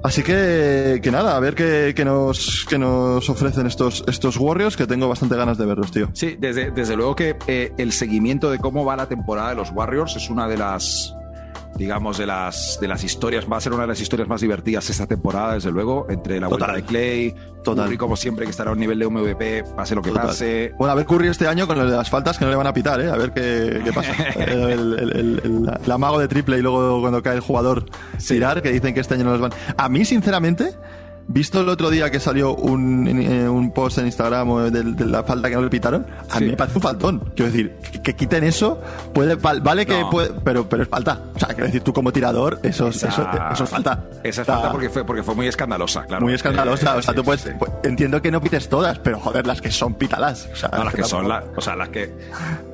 Así que, que nada, a ver qué, qué, nos, qué nos ofrecen estos, estos Warriors, que tengo bastante ganas de verlos, tío.
Sí, desde, desde luego que eh, el seguimiento de cómo va la temporada de los Warriors es una de las, digamos, de las, de las historias, va a ser una de las historias más divertidas esta temporada, desde luego, entre la vuelta
Total.
de Clay,
Total.
Curry, como siempre, que estará a un nivel de MVP, pase lo que
Total.
pase.
Bueno, a ver Curry este año con las faltas que no le van a pitar, ¿eh? A ver qué, qué pasa. el, el, el, amago de triple y luego cuando cae el jugador
Sí.
tirar, que dicen que este año no los van. A mí, sinceramente, visto el otro día que salió un, eh, un post en Instagram eh, de, de la falta que no le pitaron, a
Sí.
mí me parece un faltón. Quiero decir, que, que quiten eso, puede, val- vale que
No.
puede, pero, pero es falta. O sea, quiero decir, tú como tirador, eso, es-
Esa-
eso, eso es falta.
Esa es
O
falta porque fue, porque fue muy escandalosa, claro.
Muy escandalosa.
Eh,
o sea,
sí,
tú puedes,
sí.
pues, entiendo que no pites todas, pero joder, las que son pítalas. O sea,
No, las que son, la- o sea, las que,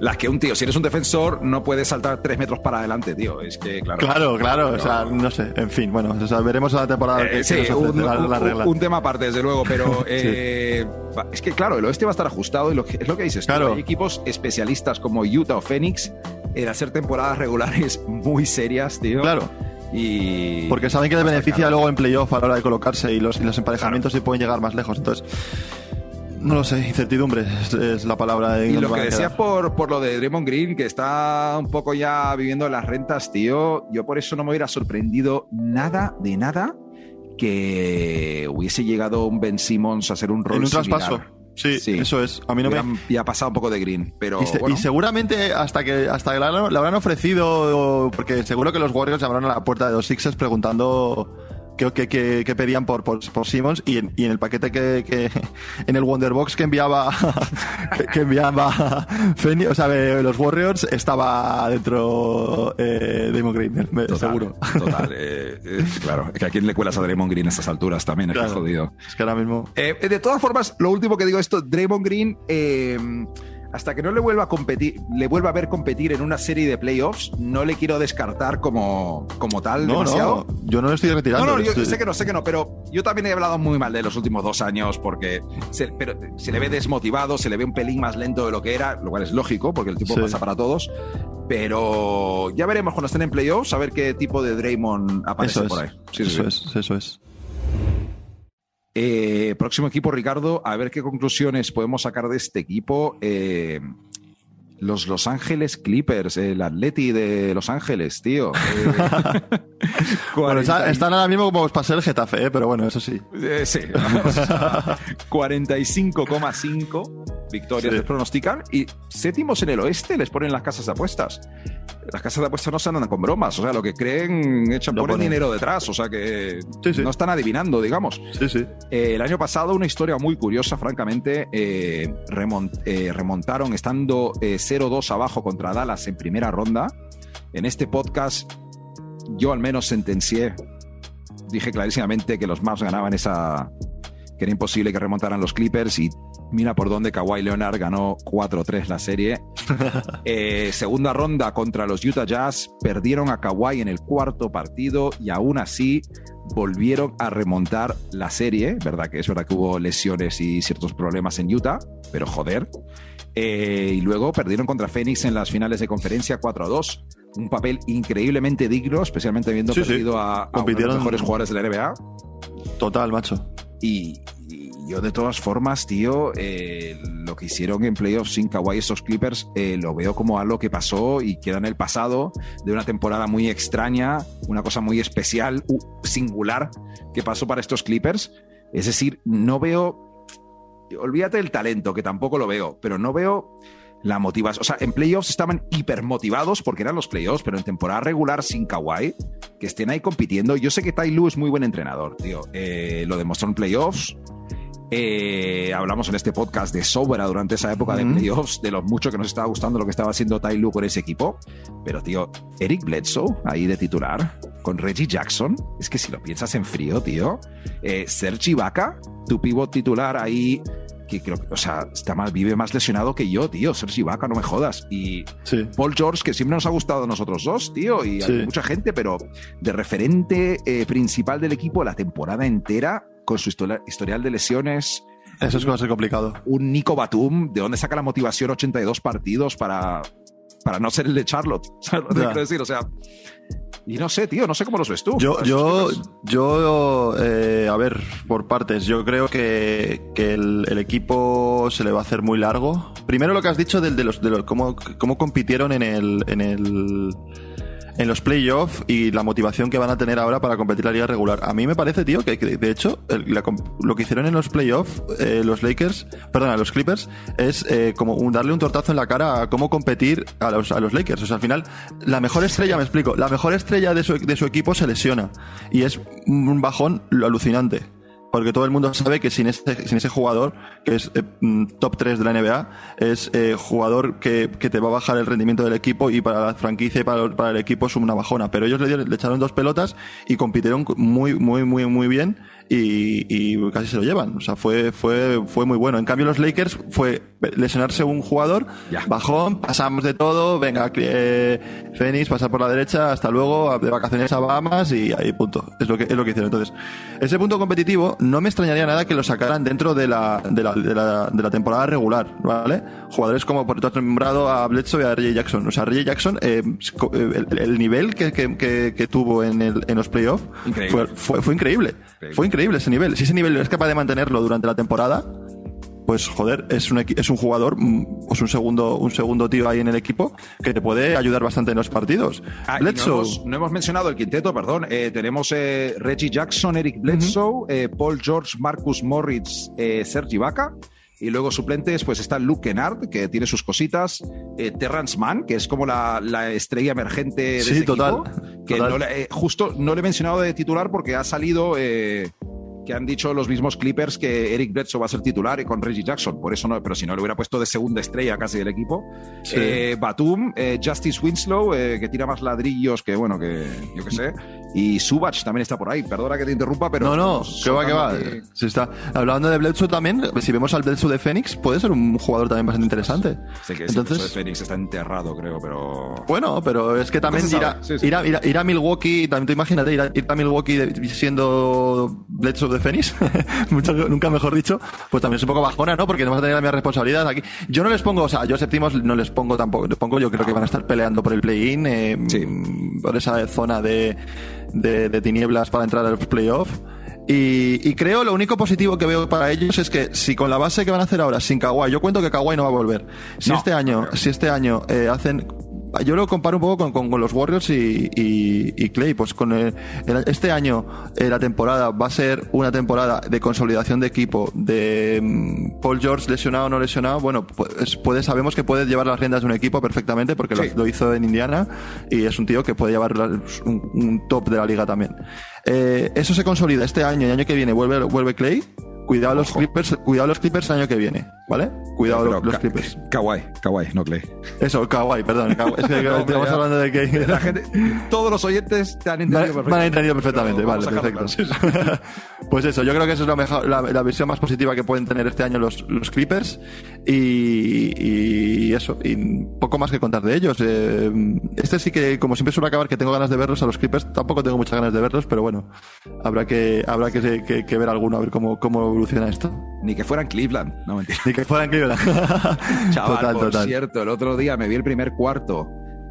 las que un tío, si eres un defensor, no puedes saltar tres metros para adelante, tío. Es que, claro.
Claro, claro, o
No.
sea, no sé, en fin, bueno, o sea, veremos a la temporada
Eh,
que,
sí,
que nos ofrece
un,
la,
un-
regla.
un tema aparte, desde luego, pero eh, es que, claro, el oeste va a estar ajustado y lo que, es lo que dices. tú,
Claro.
hay equipos especialistas como Utah o Phoenix en hacer temporadas regulares muy serias, tío.
Claro,
Y.
porque saben que les beneficia luego en playoff a la hora de colocarse y los, y los emparejamientos y pueden llegar más lejos. Entonces, no lo sé, incertidumbre es, es la palabra. en
Y lo que decías por, por lo de Draymond Green, que está un poco ya viviendo las rentas, tío, yo por eso no me hubiera sorprendido nada de nada que hubiese llegado un Ben Simmons a hacer un rol
En un
similar.
traspaso. Sí,
Sí.
eso es. A mí no me.
Hubieran ya pasado un poco de Green, pero
Y, se- y seguramente hasta que hasta que la, la habrán ofrecido, porque seguro que los Warriors llamarán a la puerta de los Sixers preguntando qué pedían por, por, por Simmons y en, y en el paquete que, que- en el Wonderbox que enviaba que, que enviaba Phoenix, o sea, eh, los Warriors estaba dentro eh, Damon Green,
total,
seguro.
Total, eh, eh, claro. Es que a quién le cuelas a Draymond Green a estas alturas también, es que jodido.
Es que ahora mismo.
Eh, de todas formas, lo último que digo esto, Draymond Green, eh, hasta que no le vuelva a competir, le vuelva a ver competir en una serie de playoffs, no le quiero descartar como, como tal
No,
demasiado.
no, yo no lo estoy retirando.
No, no, yo
estoy-
sé que no, sé que no, pero yo también he hablado muy mal de los últimos dos años porque se, pero se le ve desmotivado, se le ve un pelín más lento de lo que era, lo cual es lógico porque el tipo
Sí.
pasa para todos. Pero ya veremos cuando estén en playoffs a ver qué tipo de Draymond aparece
Eso
por ahí. Sí, sí,
eso
sí.
es, eso es.
Eh, próximo equipo, Ricardo, a ver qué conclusiones podemos sacar de este equipo. Eh, los Los Ángeles Clippers, el Atleti de Los Ángeles, tío. Eh,
Bueno, está-
40 y-
están ahora mismo como para ser el Getafe, ¿eh? pero bueno, eso sí.
Eh, sí, vamos a 45,5 victorias
Sí.
les pronostican y séptimos en el oeste les ponen las casas de apuestas. Las casas de apuestas no se andan con bromas, o sea, lo que creen echan, ponen
ponen.
dinero detrás, o sea que
Sí, sí.
no están adivinando, digamos.
Sí, sí.
Eh, el año pasado, una historia muy curiosa, francamente, eh, remont- remontaron estando 0-2 abajo contra Dallas en primera ronda. En este podcast, yo al menos sentencié, dije clarísimamente que los Mavs ganaban esa, que era imposible que remontaran los Clippers y Mira por dónde Kawhi Leonard ganó 4-3 la serie. Eh, segunda ronda contra los Utah Jazz. Perdieron a Kawhi en el cuarto partido y aún así volvieron a remontar la serie. Verdad que es verdad que hubo lesiones y ciertos problemas en Utah, pero joder. Eh, y luego perdieron contra Phoenix en las finales de conferencia 4-2. Un papel increíblemente digno, especialmente habiendo
Sí, sí.
perdido a, a uno de los mejores jugadores de la NBA.
Total, macho.
Y, y yo de todas formas, tío, eh, lo que hicieron en playoffs sin Kawhi estos Clippers, eh, lo veo como algo que pasó y queda en el pasado de una temporada muy extraña, una cosa muy especial, singular que pasó para estos Clippers. Es decir, no veo, olvídate del talento, que tampoco lo veo, pero no veo la motivación. O sea, en playoffs estaban hipermotivados porque eran los playoffs, pero en temporada regular sin Kawhi, que estén ahí compitiendo. Yo sé que Tai Lu es muy buen entrenador, tío. Eh, lo demostró en playoffs. Eh, hablamos en este podcast de Sobra durante esa época de playoffs, de lo mucho que nos estaba gustando lo que estaba haciendo Tai Lu con ese equipo. Pero, tío, Eric Bledsoe ahí de titular, con Reggie Jackson, es que si lo piensas en frío, tío. Eh, Serge Ibaka, tu pivot titular ahí, que creo que, o sea, está más, vive más lesionado que yo, tío. Serge Ibaka, no me jodas. Y
Sí.
Paul George, que siempre nos ha gustado a nosotros dos, tío, y
Sí.
a mucha gente, pero de referente eh, principal del equipo la temporada entera, con su historia- historial de lesiones,
Eso es que va a ser complicado.
un Nico Batum, ¿de dónde saca la motivación 82 partidos para, para no ser el de Charlotte? ¿Sabes lo que
Ya.
quiero decir? O sea, y no sé, tío, no sé cómo los ves tú.
Yo, yo, eh, a ver, por partes, yo creo que, que el, el equipo se le va a hacer muy largo. Primero lo que has dicho del, de los, de los cómo, cómo compitieron en el, en el, en los playoffs y la motivación que van a tener ahora para competir la liga regular. A mí me parece, tío, que, de hecho lo que hicieron en los playoffs eh, los Lakers, perdona, los Clippers, es eh, como darle un tortazo en la cara a cómo competir a los, a los Lakers. O sea, al final, la mejor estrella, me explico, la mejor estrella de su, de su equipo se lesiona y es un bajón alucinante. Porque todo el mundo sabe que sin ese, sin ese jugador, que es eh, mm, top 3 de la NBA, es eh, jugador que, que te va a bajar el rendimiento del equipo y para la franquicia y para, para el equipo es una bajona. Pero ellos le, dieron- le echaron dos pelotas y compitieron muy, muy, muy, muy bien y, y casi se lo llevan. O sea, fue, fue, fue muy bueno. En cambio, los Lakers fue lesionarse un jugador,
Ya.
bajón, pasamos de todo, venga, eh, Phoenix, pasar por la derecha, hasta luego, de vacaciones a Bahamas y ahí punto. Es lo que, es lo que hicieron. Entonces, ese punto competitivo no me extrañaría nada que lo sacaran dentro de la, de la, de la, de la temporada regular, ¿vale? Jugadores como, por has nombrado a Bledsoe y a Reggie Jackson. O sea, Reggie Jackson, eh, el, el nivel que, que, que, que tuvo en, el, en los playoffs fue, fue, fue increíble.
Increíble.
Fue increíble ese nivel. Si ese nivel es capaz de mantenerlo durante la temporada, pues joder, es un, es un jugador, mm, pues un segundo, un segundo tío ahí en el equipo que te puede ayudar bastante en los partidos.
Ah, no, hemos, no hemos mencionado el quinteto, perdón. Eh, tenemos eh, Reggie Jackson, Eric Bledsoe, eh, Paul George, Marcus Morris, Serge Ibaka. Y luego suplentes, pues está Luke Kennard, que tiene sus cositas. eh, Terrence Mann, que es como la, la estrella emergente de
Sí, total,
equipo, Que
total.
no le- eh, justo no le he mencionado de titular porque ha salido. eh, que han dicho los mismos Clippers que Eric Bledsoe va a ser titular y con Reggie Jackson. Por eso no, pero si no, le hubiera puesto de segunda estrella casi del equipo.
Sí.
Eh, Batum, eh, Justice Winslow, eh, que tira más ladrillos que, bueno, que yo qué sé. Y Subach también está por ahí. Perdona que te interrumpa, pero.
no, no, que va, que va.
aquí-
Sí está. Hablando de Bledsoe también, si vemos al Bledsoe de Phoenix, puede ser un jugador también bastante interesante.
Sé que
Entonces,
de Phoenix está enterrado, creo, pero.
Bueno, pero es que también
se
ir a.
Sí, sí.
ir a- ir a- ir a Milwaukee, también tú imagínate, ir a, ir a Milwaukee de- siendo Bledsoe de Phoenix, mucho- nunca mejor dicho, pues también es un poco bajona, ¿no? Porque no vas a tener la misma responsabilidad aquí. Yo no les pongo, o sea, yo séptimos no les pongo tampoco, les pongo, yo creo que van a estar peleando por el play-in, eh,
Sí.
por esa zona de, de, de tinieblas para entrar a los playoffs. Y, y creo lo único positivo que veo para ellos es que si con la base que van a hacer ahora sin Kawhi, yo cuento que Kawhi no va a volver. Si
No,
este año, si este año eh, hacen yo lo comparo un poco con, con- con los Warriors y, y- y Clay. Pues con el- el- este año eh, la temporada va a ser una temporada de consolidación de equipo, de mm, Paul George lesionado o no lesionado. Bueno, pues puede, sabemos que puede llevar las riendas de un equipo perfectamente porque lo-
Sí.
lo, hizo en Indiana y es un tío que puede llevar la- un, un top de la liga también. Eh, eso se consolida este año y el año que viene vuelve, vuelve Clay. Cuidado los
Ojo.
Clippers, cuidado los Clippers el año que viene. ¿Vale? Cuidado los Clippers.
Kawhi, Kawhi, no Clay.
Eso, Kawhi, perdón. Es que estamos hablando de que...
La gente, todos los oyentes te han entendido
Vale, Van a entendido perfectamente, vale, perfecto.
claro.
pues eso, yo creo que eso es lo mejor, la, la visión más positiva que pueden tener este año los, los Clippers y, y eso, y poco más que contar de ellos. Eh, este sí que, como siempre suele acabar que tengo ganas de verlos a los Clippers, tampoco tengo muchas ganas de verlos, pero bueno, habrá que, habrá que, que- que ver alguno, a ver cómo, cómo evoluciona esto.
Ni que fueran Cleveland, no mentira.
Ni que fueran Cleveland.
Chaval,
total,
por
total.
cierto, el otro día me vi el primer cuarto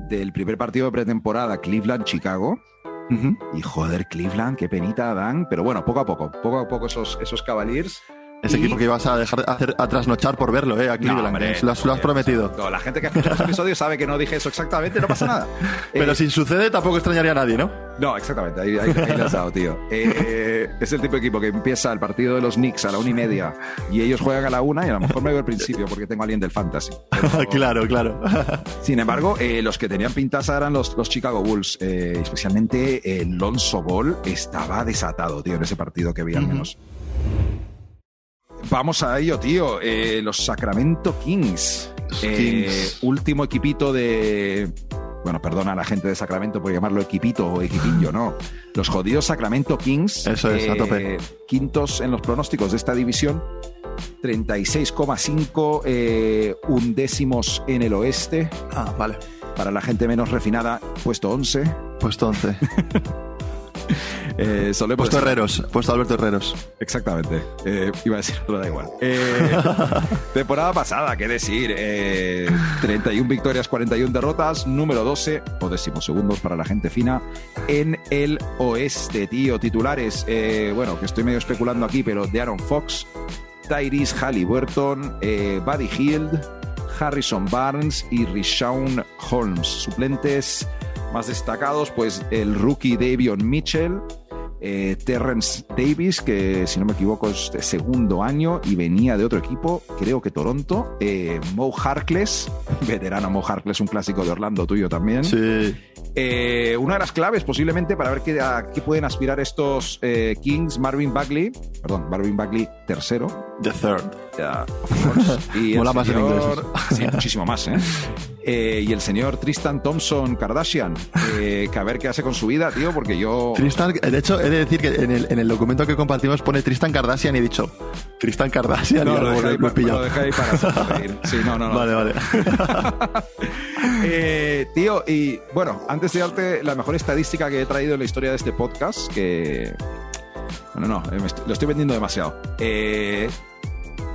del primer partido de pretemporada Cleveland-Chicago.
Ujú.
Y joder, Cleveland, qué penita dan. Pero bueno, poco a poco, poco a poco esos, esos Cavaliers.
Ese
Y-
equipo que ibas a dejar hacer, a trasnochar por verlo, eh, a Cleveland.
hombre,
lo, has, lo has prometido.
no, la gente que ha escuchado los episodios sabe que no dije eso exactamente, no pasa nada.
Pero
Eh,
si sucede, tampoco extrañaría a nadie, ¿no?
No, exactamente, ahí, ahí, ahí lo has dado, tío. Eh, es el tipo de equipo que empieza el partido de los Knicks a la una y media y ellos juegan a la una y a lo mejor me veo al principio porque tengo a alguien del fantasy. Pero-
claro, claro.
Sin embargo, eh, los que tenían pintaza eran los, los Chicago Bulls, eh, especialmente el Lonzo Ball estaba desatado, tío, en ese partido que vi al menos. Vamos a ello, tío. Eh, los Sacramento Kings.
Los
Eh,
Kings.
último equipito de. Bueno, perdona a la gente de Sacramento por llamarlo equipito o equipillo, no. Los jodidos Sacramento Kings. eh,
Eso es, a tope.
Quintos en los pronósticos de esta división. 36,5 eh, undécimos en el oeste.
Ah, vale.
Para la gente menos refinada, puesto 11.
Puesto 11.
Eh, solemos
Puesto Herreros. Puesto Alberto Herreros.
Exactamente. Eh, iba a decir, pero da igual. Eh, temporada pasada, qué decir. Eh, 31 victorias, 41 derrotas, número 12 o décimos segundos para la gente fina en el oeste, tío. Titulares, bueno, que estoy medio especulando aquí, pero de Aaron Fox, Tyrese Halliburton, Buddy Hield, Harrison Barnes y Rishawn Holmes. Suplentes más destacados, pues el rookie Davion Mitchell, eh, Terrence Davis, que si no me equivoco es de segundo año y venía de otro equipo, creo que Toronto, eh, Mo Harkless, veterano Mo Harkless, un clásico de Orlando tuyo también.
Sí.
Eh, una de las claves posiblemente para ver qué, a qué pueden aspirar estos Kings, Marvin Bagley, perdón, Marvin Bagley tercero,
The Third.
Y el
Mola más en
señor-
inglés
Sí, muchísimo más, ¿eh? Eh, Y el señor Tristan Thompson Kardashian, eh, que a ver qué hace con su vida, tío, porque yo...
Tristan, de hecho, he de decir que en el, en el documento que compartimos pone Tristan Kardashian y he dicho Tristan Kardashian y
No, lo dejé, ahí,
lo
dejé ahí para hacerte reír. Sí, no, no, no.
Vale, vale.
Eh, tío, y bueno, antes de darte la mejor estadística que he traído en la historia de este podcast, que... Bueno, no, me lo estoy vendiendo demasiado. Eh,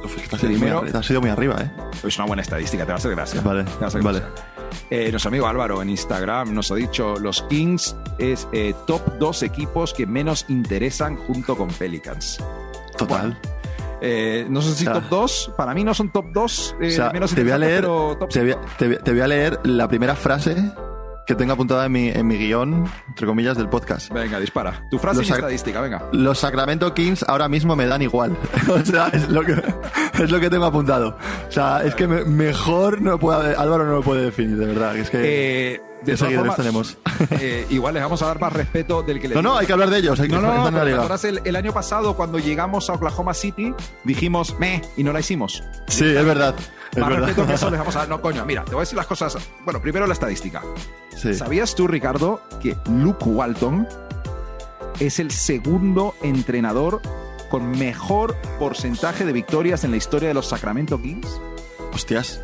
Uf, es que te has ido muy te has ido muy arriba, ¿eh?
es una buena estadística, te va a hacer gracia.
Vale,
Te va a hacer
vale.
gracia. Eh, nuestro amigo Álvaro en Instagram nos ha dicho los Kings es eh, top dos equipos que menos interesan junto con Pelicans.
Total.
Eh, no sé si top 2, para mí no son top 2,
o sea,
menos
te voy a leer,
pero top
te voy a, te te voy a leer la primera frase que tengo apuntada en mi, en mi guion, entre comillas, del podcast.
Venga, dispara. Tu frase
Los
y estadística, venga.
Los Sacramento Kings ahora mismo me dan igual. o sea, es lo que, es lo que tengo apuntado. O sea, es que me- mejor no puede, Álvaro no lo puede definir, de verdad. Es que
Eh, de formas,
tenemos.
eh, igual les vamos a dar más respeto del que les
No, no, hay que hablar de ellos. Hay que
No, no, no,
están en la
pero ¿te
liga.
acuerdas el, el año pasado cuando llegamos a Oklahoma City dijimos meh y no la hicimos.
Sí, es verdad.
Más
verdad.
respeto que eso les vamos a dar. No, coño, mira, te voy a decir las cosas. Bueno, primero la estadística.
Sí.
¿Sabías tú, Ricardo, que Luke Walton es el segundo entrenador con mejor porcentaje de victorias en la historia de los Sacramento Kings?
Hostias.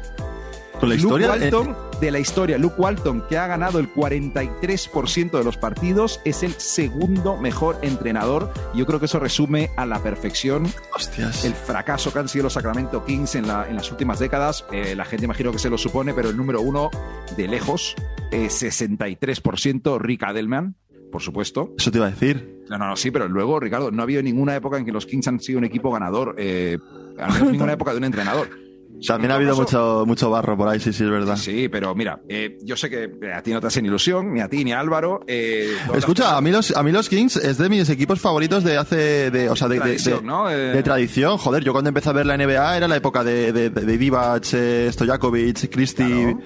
Con la
Luke
eh,
Walton, de la historia, Luke Walton, que ha ganado el 43% de los partidos, es el segundo mejor entrenador. Yo creo que eso resume a la perfección
hostias.
el fracaso que han sido los Sacramento Kings en, la- en las últimas décadas. Eh, la gente imagino que se lo supone, pero el número uno de lejos, eh, 63%, Rick Adelman, por supuesto.
Eso te iba a decir.
No, no, no, sí, pero luego, Ricardo, no ha habido ninguna época en que los Kings han sido un equipo ganador, eh, al menos ninguna época de un entrenador.
También ha habido mucho, mucho barro por ahí, sí, sí, es verdad.
Sí, pero mira, eh, yo sé que eh, a ti no te hacen ilusión, ni a ti ni a Álvaro. eh,
Escucha, a mí, los, a mí los Kings es de mis equipos favoritos de hace. De, o sea, de, de-
Tradición,
de-
¿no? Eh,
de tradición. Joder, yo cuando empecé a ver la NBA era la época de, de, de Divac, eh, Stojakovic, Christie.
Claro.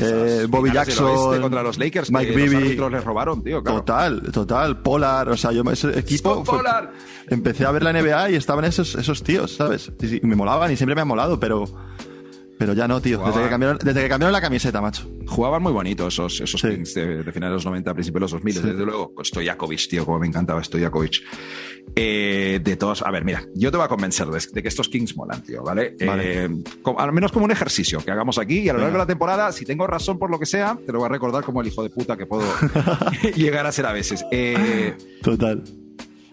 Eh, Bobby Jackson,
oeste contra los Lakers,
Mike
que
Bibby.
les robaron, tío. Claro.
Total, total. Polar, o sea, yo ese equipo. Fue-
Pollard.
empecé a ver la NBA y estaban esos, esos tíos, ¿sabes? Y, y me molaban y siempre me han molado, pero. Pero ya no, tío. Desde que, cambiaron, desde que cambiaron la camiseta, macho.
Jugaban muy bonito esos, esos
Sí.
Kings de, de finales de los 90, principios de los 2000.
Sí.
Desde luego, Stojakovic, tío, como me encantaba Stojakovic. Eh, de todos, a ver, mira, yo te voy a convencer de, de que estos Kings molan, tío, ¿vale?
Vale.
Eh, como- al menos como un ejercicio que hagamos aquí y a lo largo
Venga.
de la temporada, si tengo razón por lo que sea, te lo voy a recordar como el hijo de puta que puedo llegar a ser a veces. Eh,
Total.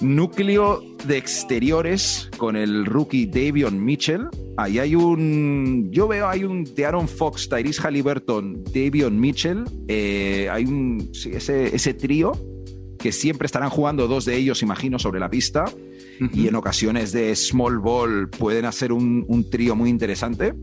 Núcleo de exteriores con el rookie Davion Mitchell. Ahí hay un. Yo veo, hay un de Aaron Fox, Tyrese Halliburton, Davion Mitchell. Eh, hay un. sí, ese, ese trío que siempre estarán jugando dos de ellos, imagino, sobre la pista. Y en ocasiones de small ball pueden hacer un, un trío muy interesante.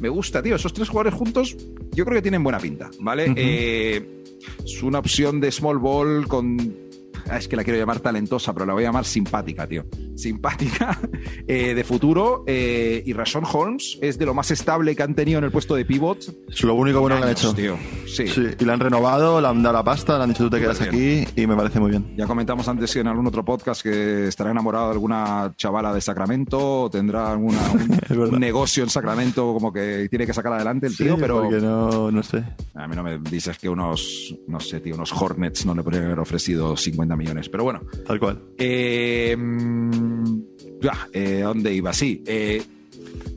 Me gusta, tío. Esos tres jugadores juntos, yo creo que tienen buena pinta, ¿vale? Eh, es una opción de small ball con. Ah, Es que la quiero llamar talentosa, pero la voy a llamar simpática, tío. Simpática, eh, de futuro. eh, y Rashon Holmes es de lo más estable que han tenido en el puesto de pivot.
Es lo único bueno que han hecho.
tío. Sí.
Sí, y la han renovado, le han dado la pasta, le han dicho tú te quedas aquí y me parece muy bien.
Ya comentamos antes en algún otro podcast que estará enamorado de alguna chavala de Sacramento, o tendrá alguna, un, negocio en Sacramento como que tiene que sacar adelante el tío,
Sí,
pero
porque no, no sé.
a mí no me dices que unos, no sé, tío, unos Hornets no le podrían haber ofrecido 50 millones. Pero bueno,
Tal cual.
eh, mm, ya, eh, ¿dónde iba? Sí, eh,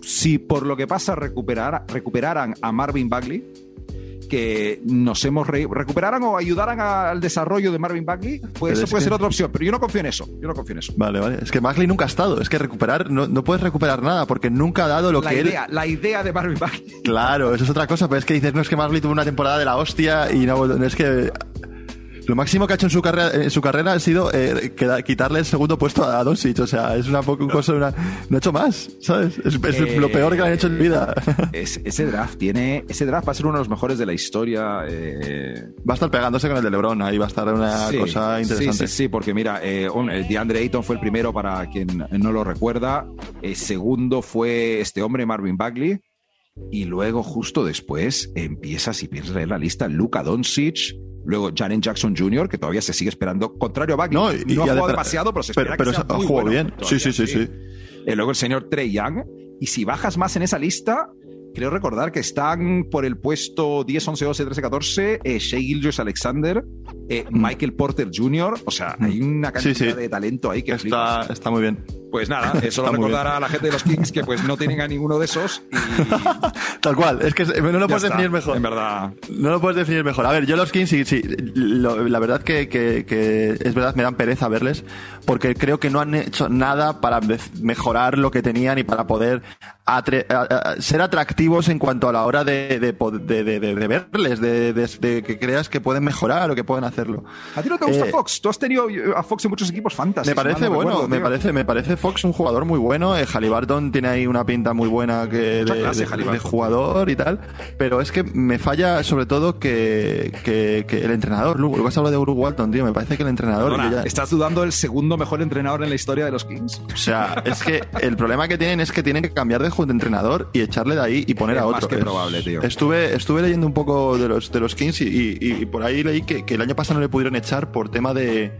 si por lo que pasa recuperar, recuperaran a Marvin Bagley, que nos hemos re- recuperaran o ayudaran a- al desarrollo de Marvin Bagley, pues
Pero
eso
es
puede
que-
ser otra opción. Pero yo no confío en eso. Yo no confío en eso.
Vale, vale. Es que Bagley nunca ha estado. Es que recuperar, no, no puedes recuperar nada porque nunca ha dado lo
La
que
idea, la idea de Marvin Bagley.
él. Claro, eso es otra cosa. Pero es que dices, no es que Bagley tuvo una temporada de la hostia y no, no es que. Lo máximo que ha hecho en su carrera, en su carrera ha sido eh, quitarle el segundo puesto a Doncic. O sea, es una poco cosa, una, no ha hecho más, ¿sabes? Es, es
Eh,
lo peor que han hecho en vida.
Es- ese draft tiene, ese draft va a ser uno de los mejores de la historia. eh,
Va a estar pegándose con el de LeBron. Ahí va a estar una
Sí,
cosa interesante.
Sí, sí, sí, porque mira, un- eh, DeAndre Ayton fue el primero para quien no lo recuerda. El segundo fue este hombre, Marvin Bagley. Y luego, justo después, empieza, si piensas leer la lista, Luka Doncic. Luego Jaren Jackson Jr., que todavía se sigue esperando. Contrario a Bagley,
No,
no,
y-
ha
y
jugado demasiado, pero se
pero-
espera
pero
que sea
se-
muy
jugó
bueno
bien.
todavía,
Sí, sí, sí, sí.
Eh, luego el señor Trey Young. Y si bajas más en esa lista, creo recordar que están por el puesto 10, 11, 12, 13, 14, eh, Shea Gilgis Alexander, eh, Michael Porter Jr. O sea, hay una cantidad
Mm. Sí, sí.
de talento ahí que
Está,
flipas.
está muy bien.
Pues nada, eso lo
Está muy
recordar a la gente de los Kings que pues no tienen a ninguno de esos y
Tal cual. Es que no lo puedes
está.
definir mejor.
En verdad.
No lo puedes definir mejor. A ver, yo los Kings, sí, sí, lo- la verdad que, que- que es verdad, me dan pereza verles, porque creo que no han hecho nada para me- mejorar lo que tenían y para poder atre- a- a- ser atractivos en cuanto a la hora de, de, de- verles, de, que creas que pueden mejorar o que pueden hacerlo.
¿A ti no te gusta
Eh,
Fox? Tú has tenido a Fox en muchos equipos fantasy.
Me
mal
parece
no
bueno,
recuerdo,
me
tío.
parece, me parece Fox un jugador muy bueno. Eh, Halliburton tiene ahí una pinta muy buena que de,
Mucha clase,
de-
Halliburton.
de jugador y tal. Pero es que me falla sobre todo que, que, que el entrenador, Luke, lo que has hablado de Luke Walton, tío, me parece que el entrenador.
Perdona,
que ya-
¿Estás dudando del segundo mejor entrenador en la historia de los Kings?
o sea, es que el problema que tienen es que tienen que cambiar de entrenador y echarle de ahí y poner
Es
a
más
otro.
que
Es-
probable, tío.
Estuve, estuve leyendo un poco de los, de los Kings y, y- y por ahí leí que, que el año pasado no le pudieron echar por tema de,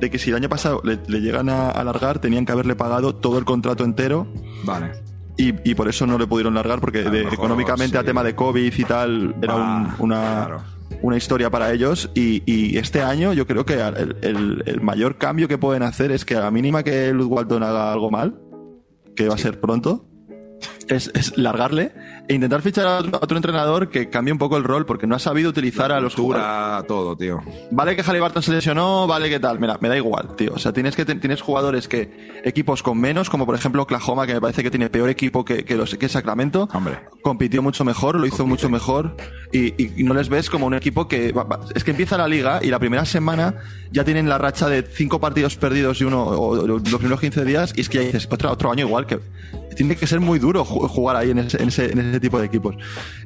de que si el año pasado le, le llegan a alargar, tenían que haberle pagado todo el contrato entero.
Vale.
y, y por eso no le pudieron largar porque de-
mejor,
económicamente a tema de COVID y tal era un-
Ah,
una,
claro.
una historia para ellos. Y, y este año yo creo que el, el- el mayor cambio que pueden hacer es que a la mínima que Luz Walton haga algo mal, que va a ser pronto, es, es largarle e intentar fichar a otro, a otro entrenador que cambie un poco el rol porque no ha sabido utilizar a los jugadores.
Todo, tío.
Vale que Halliburton se lesionó, vale que tal. Mira, me da igual, tío. O sea, tienes que tienes jugadores que equipos con menos, como por ejemplo Oklahoma, que me parece que tiene peor equipo que, que los que Sacramento.
Hombre.
Compitió mucho mejor, lo hizo
Compite.
mucho mejor y, y- no les ves como un equipo que es que empieza la liga y la primera semana ya tienen la racha de cinco partidos perdidos y uno o, o los primeros 15 días y es que ya dices otra, otro año igual que tiene que ser muy duro jugar ahí en ese, en ese, tipo de equipos.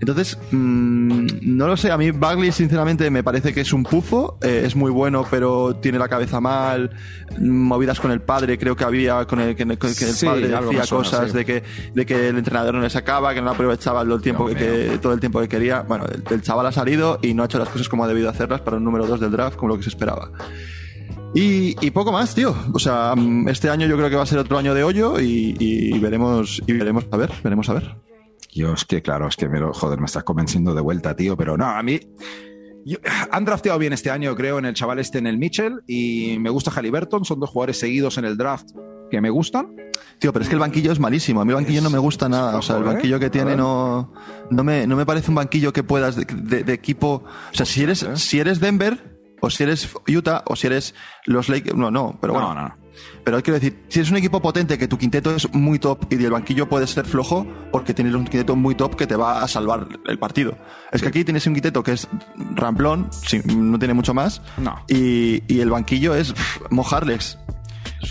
Entonces, mm, no lo sé, a mí Bagley sinceramente me parece que es un pufo, eh, es muy bueno, pero tiene la cabeza mal, movidas con el padre, creo que había con el que, el padre decía cosas de que de que el entrenador no le sacaba, que no aprovechaba el tiempo que, todo el tiempo que quería. Bueno, el, chaval ha salido y no ha hecho las cosas como ha debido hacerlas para un número 2 del draft, como lo que se esperaba. Y, poco más, tío. O sea, mm, este año yo creo que va a ser otro año de hoyo y, veremos, y veremos a ver, veremos a ver.
Yo es que, claro, es que me lo, joder, me estás convenciendo de vuelta, tío, pero no, a mí. han drafteado bien este año, creo, en el chaval este, en el Mitchell, y me gusta Halliburton, son dos jugadores seguidos en el draft que me gustan.
Tío, pero es que el banquillo es malísimo. A mí el banquillo no me gusta nada. O sea, el banquillo que tiene no, no, me, no me parece un banquillo que puedas de, equipo. O sea, si eres, si eres Denver, o si eres Utah, o si eres los Lakers. No, no, pero bueno. No, no. Pero quiero decir, si es un equipo potente que tu quinteto es muy top y el banquillo puede ser flojo, porque tienes un quinteto muy top que te va a salvar el partido. Es que aquí tienes un quinteto que es ramplón, no tiene mucho más, no. y, y el banquillo es mojarles.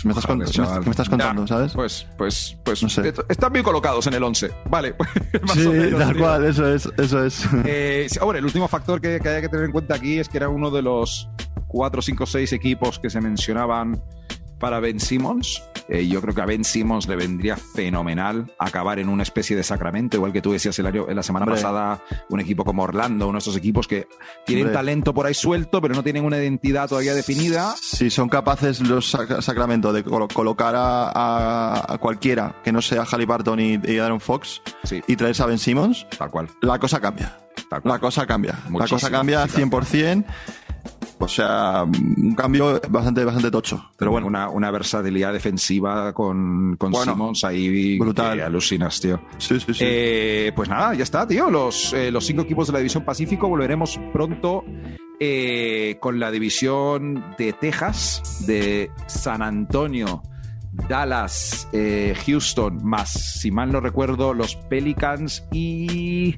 Me estás, me, estás contando, ¿sabes?
Pues, pues, pues, no sé. están bien colocados en el 11. Vale.
sí, tal cual, eso es, eso es.
Eh, ahora, el último factor que, que hay que tener en cuenta aquí es que era uno de los 4, 5, 6 equipos que se mencionaban para Ben Simmons. Eh, yo creo que a Ben Simmons le vendría fenomenal acabar en una especie de sacramento, igual que tú decías el año, en la semana pasada, un equipo como Orlando, uno de esos equipos que tienen talento por ahí suelto, pero no tienen una identidad todavía definida.
Si son capaces los Sacramento de colocar a, cualquiera que no sea Halliburton y, y Aaron Fox y traerse a Ben Simmons,
tal cual.
La cosa cambia. La cosa cambia. la cosa cambia 100%. O sea, un cambio bastante, bastante tocho. Pero bueno.
Una, una versatilidad defensiva con, con Simmons ahí.
Brutal.
alucinas, tío.
Sí, sí, sí.
Eh, pues nada, ya está, tío. Los, eh, los cinco equipos de la División Pacífico volveremos pronto eh, con la división de Texas, de San Antonio. Dallas, Houston, más, si mal no recuerdo, los Pelicans y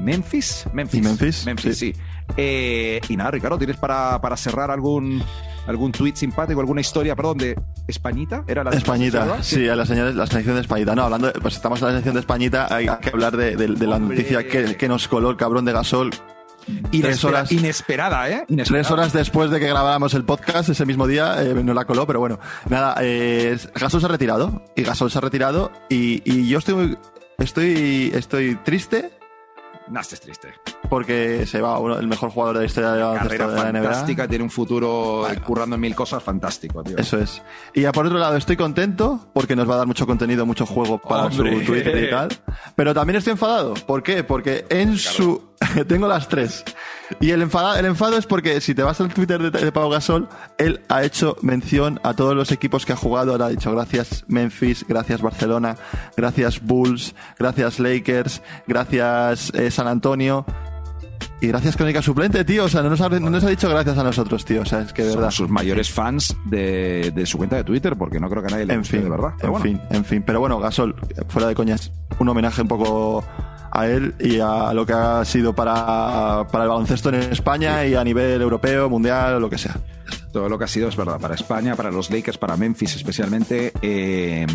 Memphis.
Memphis. Memphis?
Memphis, sí. Eh, y nada, Ricardo, ¿tienes para, para cerrar algún, algún tweet simpático, alguna historia, perdón, de Españita? ¿Era la
Españita, sí, a la, señal, la selección de Españita. No, hablando, pues estamos en la selección de Españita, hay que hablar de, la noticia que, que, nos coló el cabrón de Gasol.
Tres horas, inesperada, ¿eh?
Tres horas después de que grabáramos el podcast, ese mismo día, eh, no la coló, pero bueno. Nada, eh, Gasol se ha retirado. Y Gasol se ha retirado. Y, y yo estoy, estoy, estoy triste
no, es triste.
Porque se va uno, el mejor jugador de la historia de la,
Carrera de la NBA. fantástica, tiene un futuro currando en mil cosas fantástico, tío.
Eso es. Y ya por otro lado, estoy contento porque nos va a dar mucho contenido, mucho juego para su Twitter y tal. Pero también estoy enfadado. ¿Por qué? Porque en su tengo las tres. Y el enfado, el enfado es porque si te vas al Twitter de, de Pau Gasol, él ha hecho mención a todos los equipos que ha jugado. Él ha dicho gracias Memphis, gracias Barcelona, gracias Bulls, gracias Lakers, gracias eh, San Antonio. Y gracias Crónica Suplente, tío. O sea, no nos, ha, no nos, ha, dicho gracias a nosotros, tío. O sea, es que de verdad.
Son sus mayores fans de, de, su cuenta de Twitter, porque no creo que nadie le
en fin,
de verdad.
en fin, en fin. Pero bueno, Gasol, fuera de coñas, un homenaje un poco a él y a lo que ha sido para, para el baloncesto en España y a nivel europeo, mundial, lo que sea.
Todo lo que ha sido es verdad, para España, para los Lakers, para Memphis especialmente. Eh,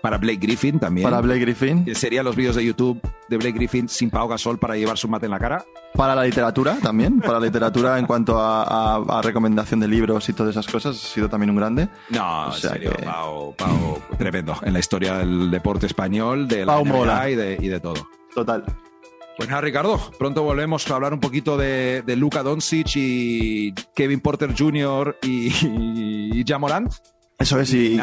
para Blake Griffin también.
Para Blake Griffin.
Serían los vídeos de YouTube de Blake Griffin sin Pau Gasol para llevar su mate en la cara.
Para la literatura también. Para la literatura en cuanto a, recomendación de libros y todas esas cosas. Ha sido también un grande.
No, en serio. Pau, Pau, tremendo. En la historia del deporte español, de la NBA y de, y de todo.
Total.
Pues nada, Ricardo, pronto volvemos a hablar un poquito de, de Luka Doncic y Kevin Porter Jr. y, y, Jamorant.
Eso es, y,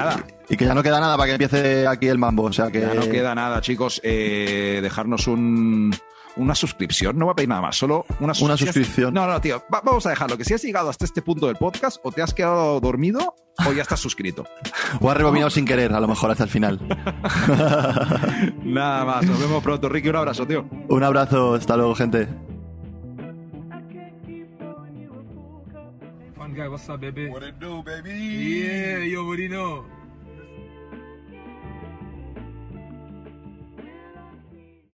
y, que ya no queda nada para que empiece aquí el mambo. O sea que...
Ya no queda nada, chicos. Eh, dejarnos un, una suscripción, no va a pedir nada más, solo una suscripción.
Una suscripción.
No, no, tío, vamos a dejarlo, que si has llegado hasta este punto del podcast, o te has quedado dormido, o ya estás suscrito.
o has rebobinado sin querer, a lo mejor hasta el final.
nada más, nos vemos pronto. Ricky, un abrazo, tío.
Un abrazo, hasta luego, gente. guy, what's up, baby? What it do, baby? Yeah, you already know.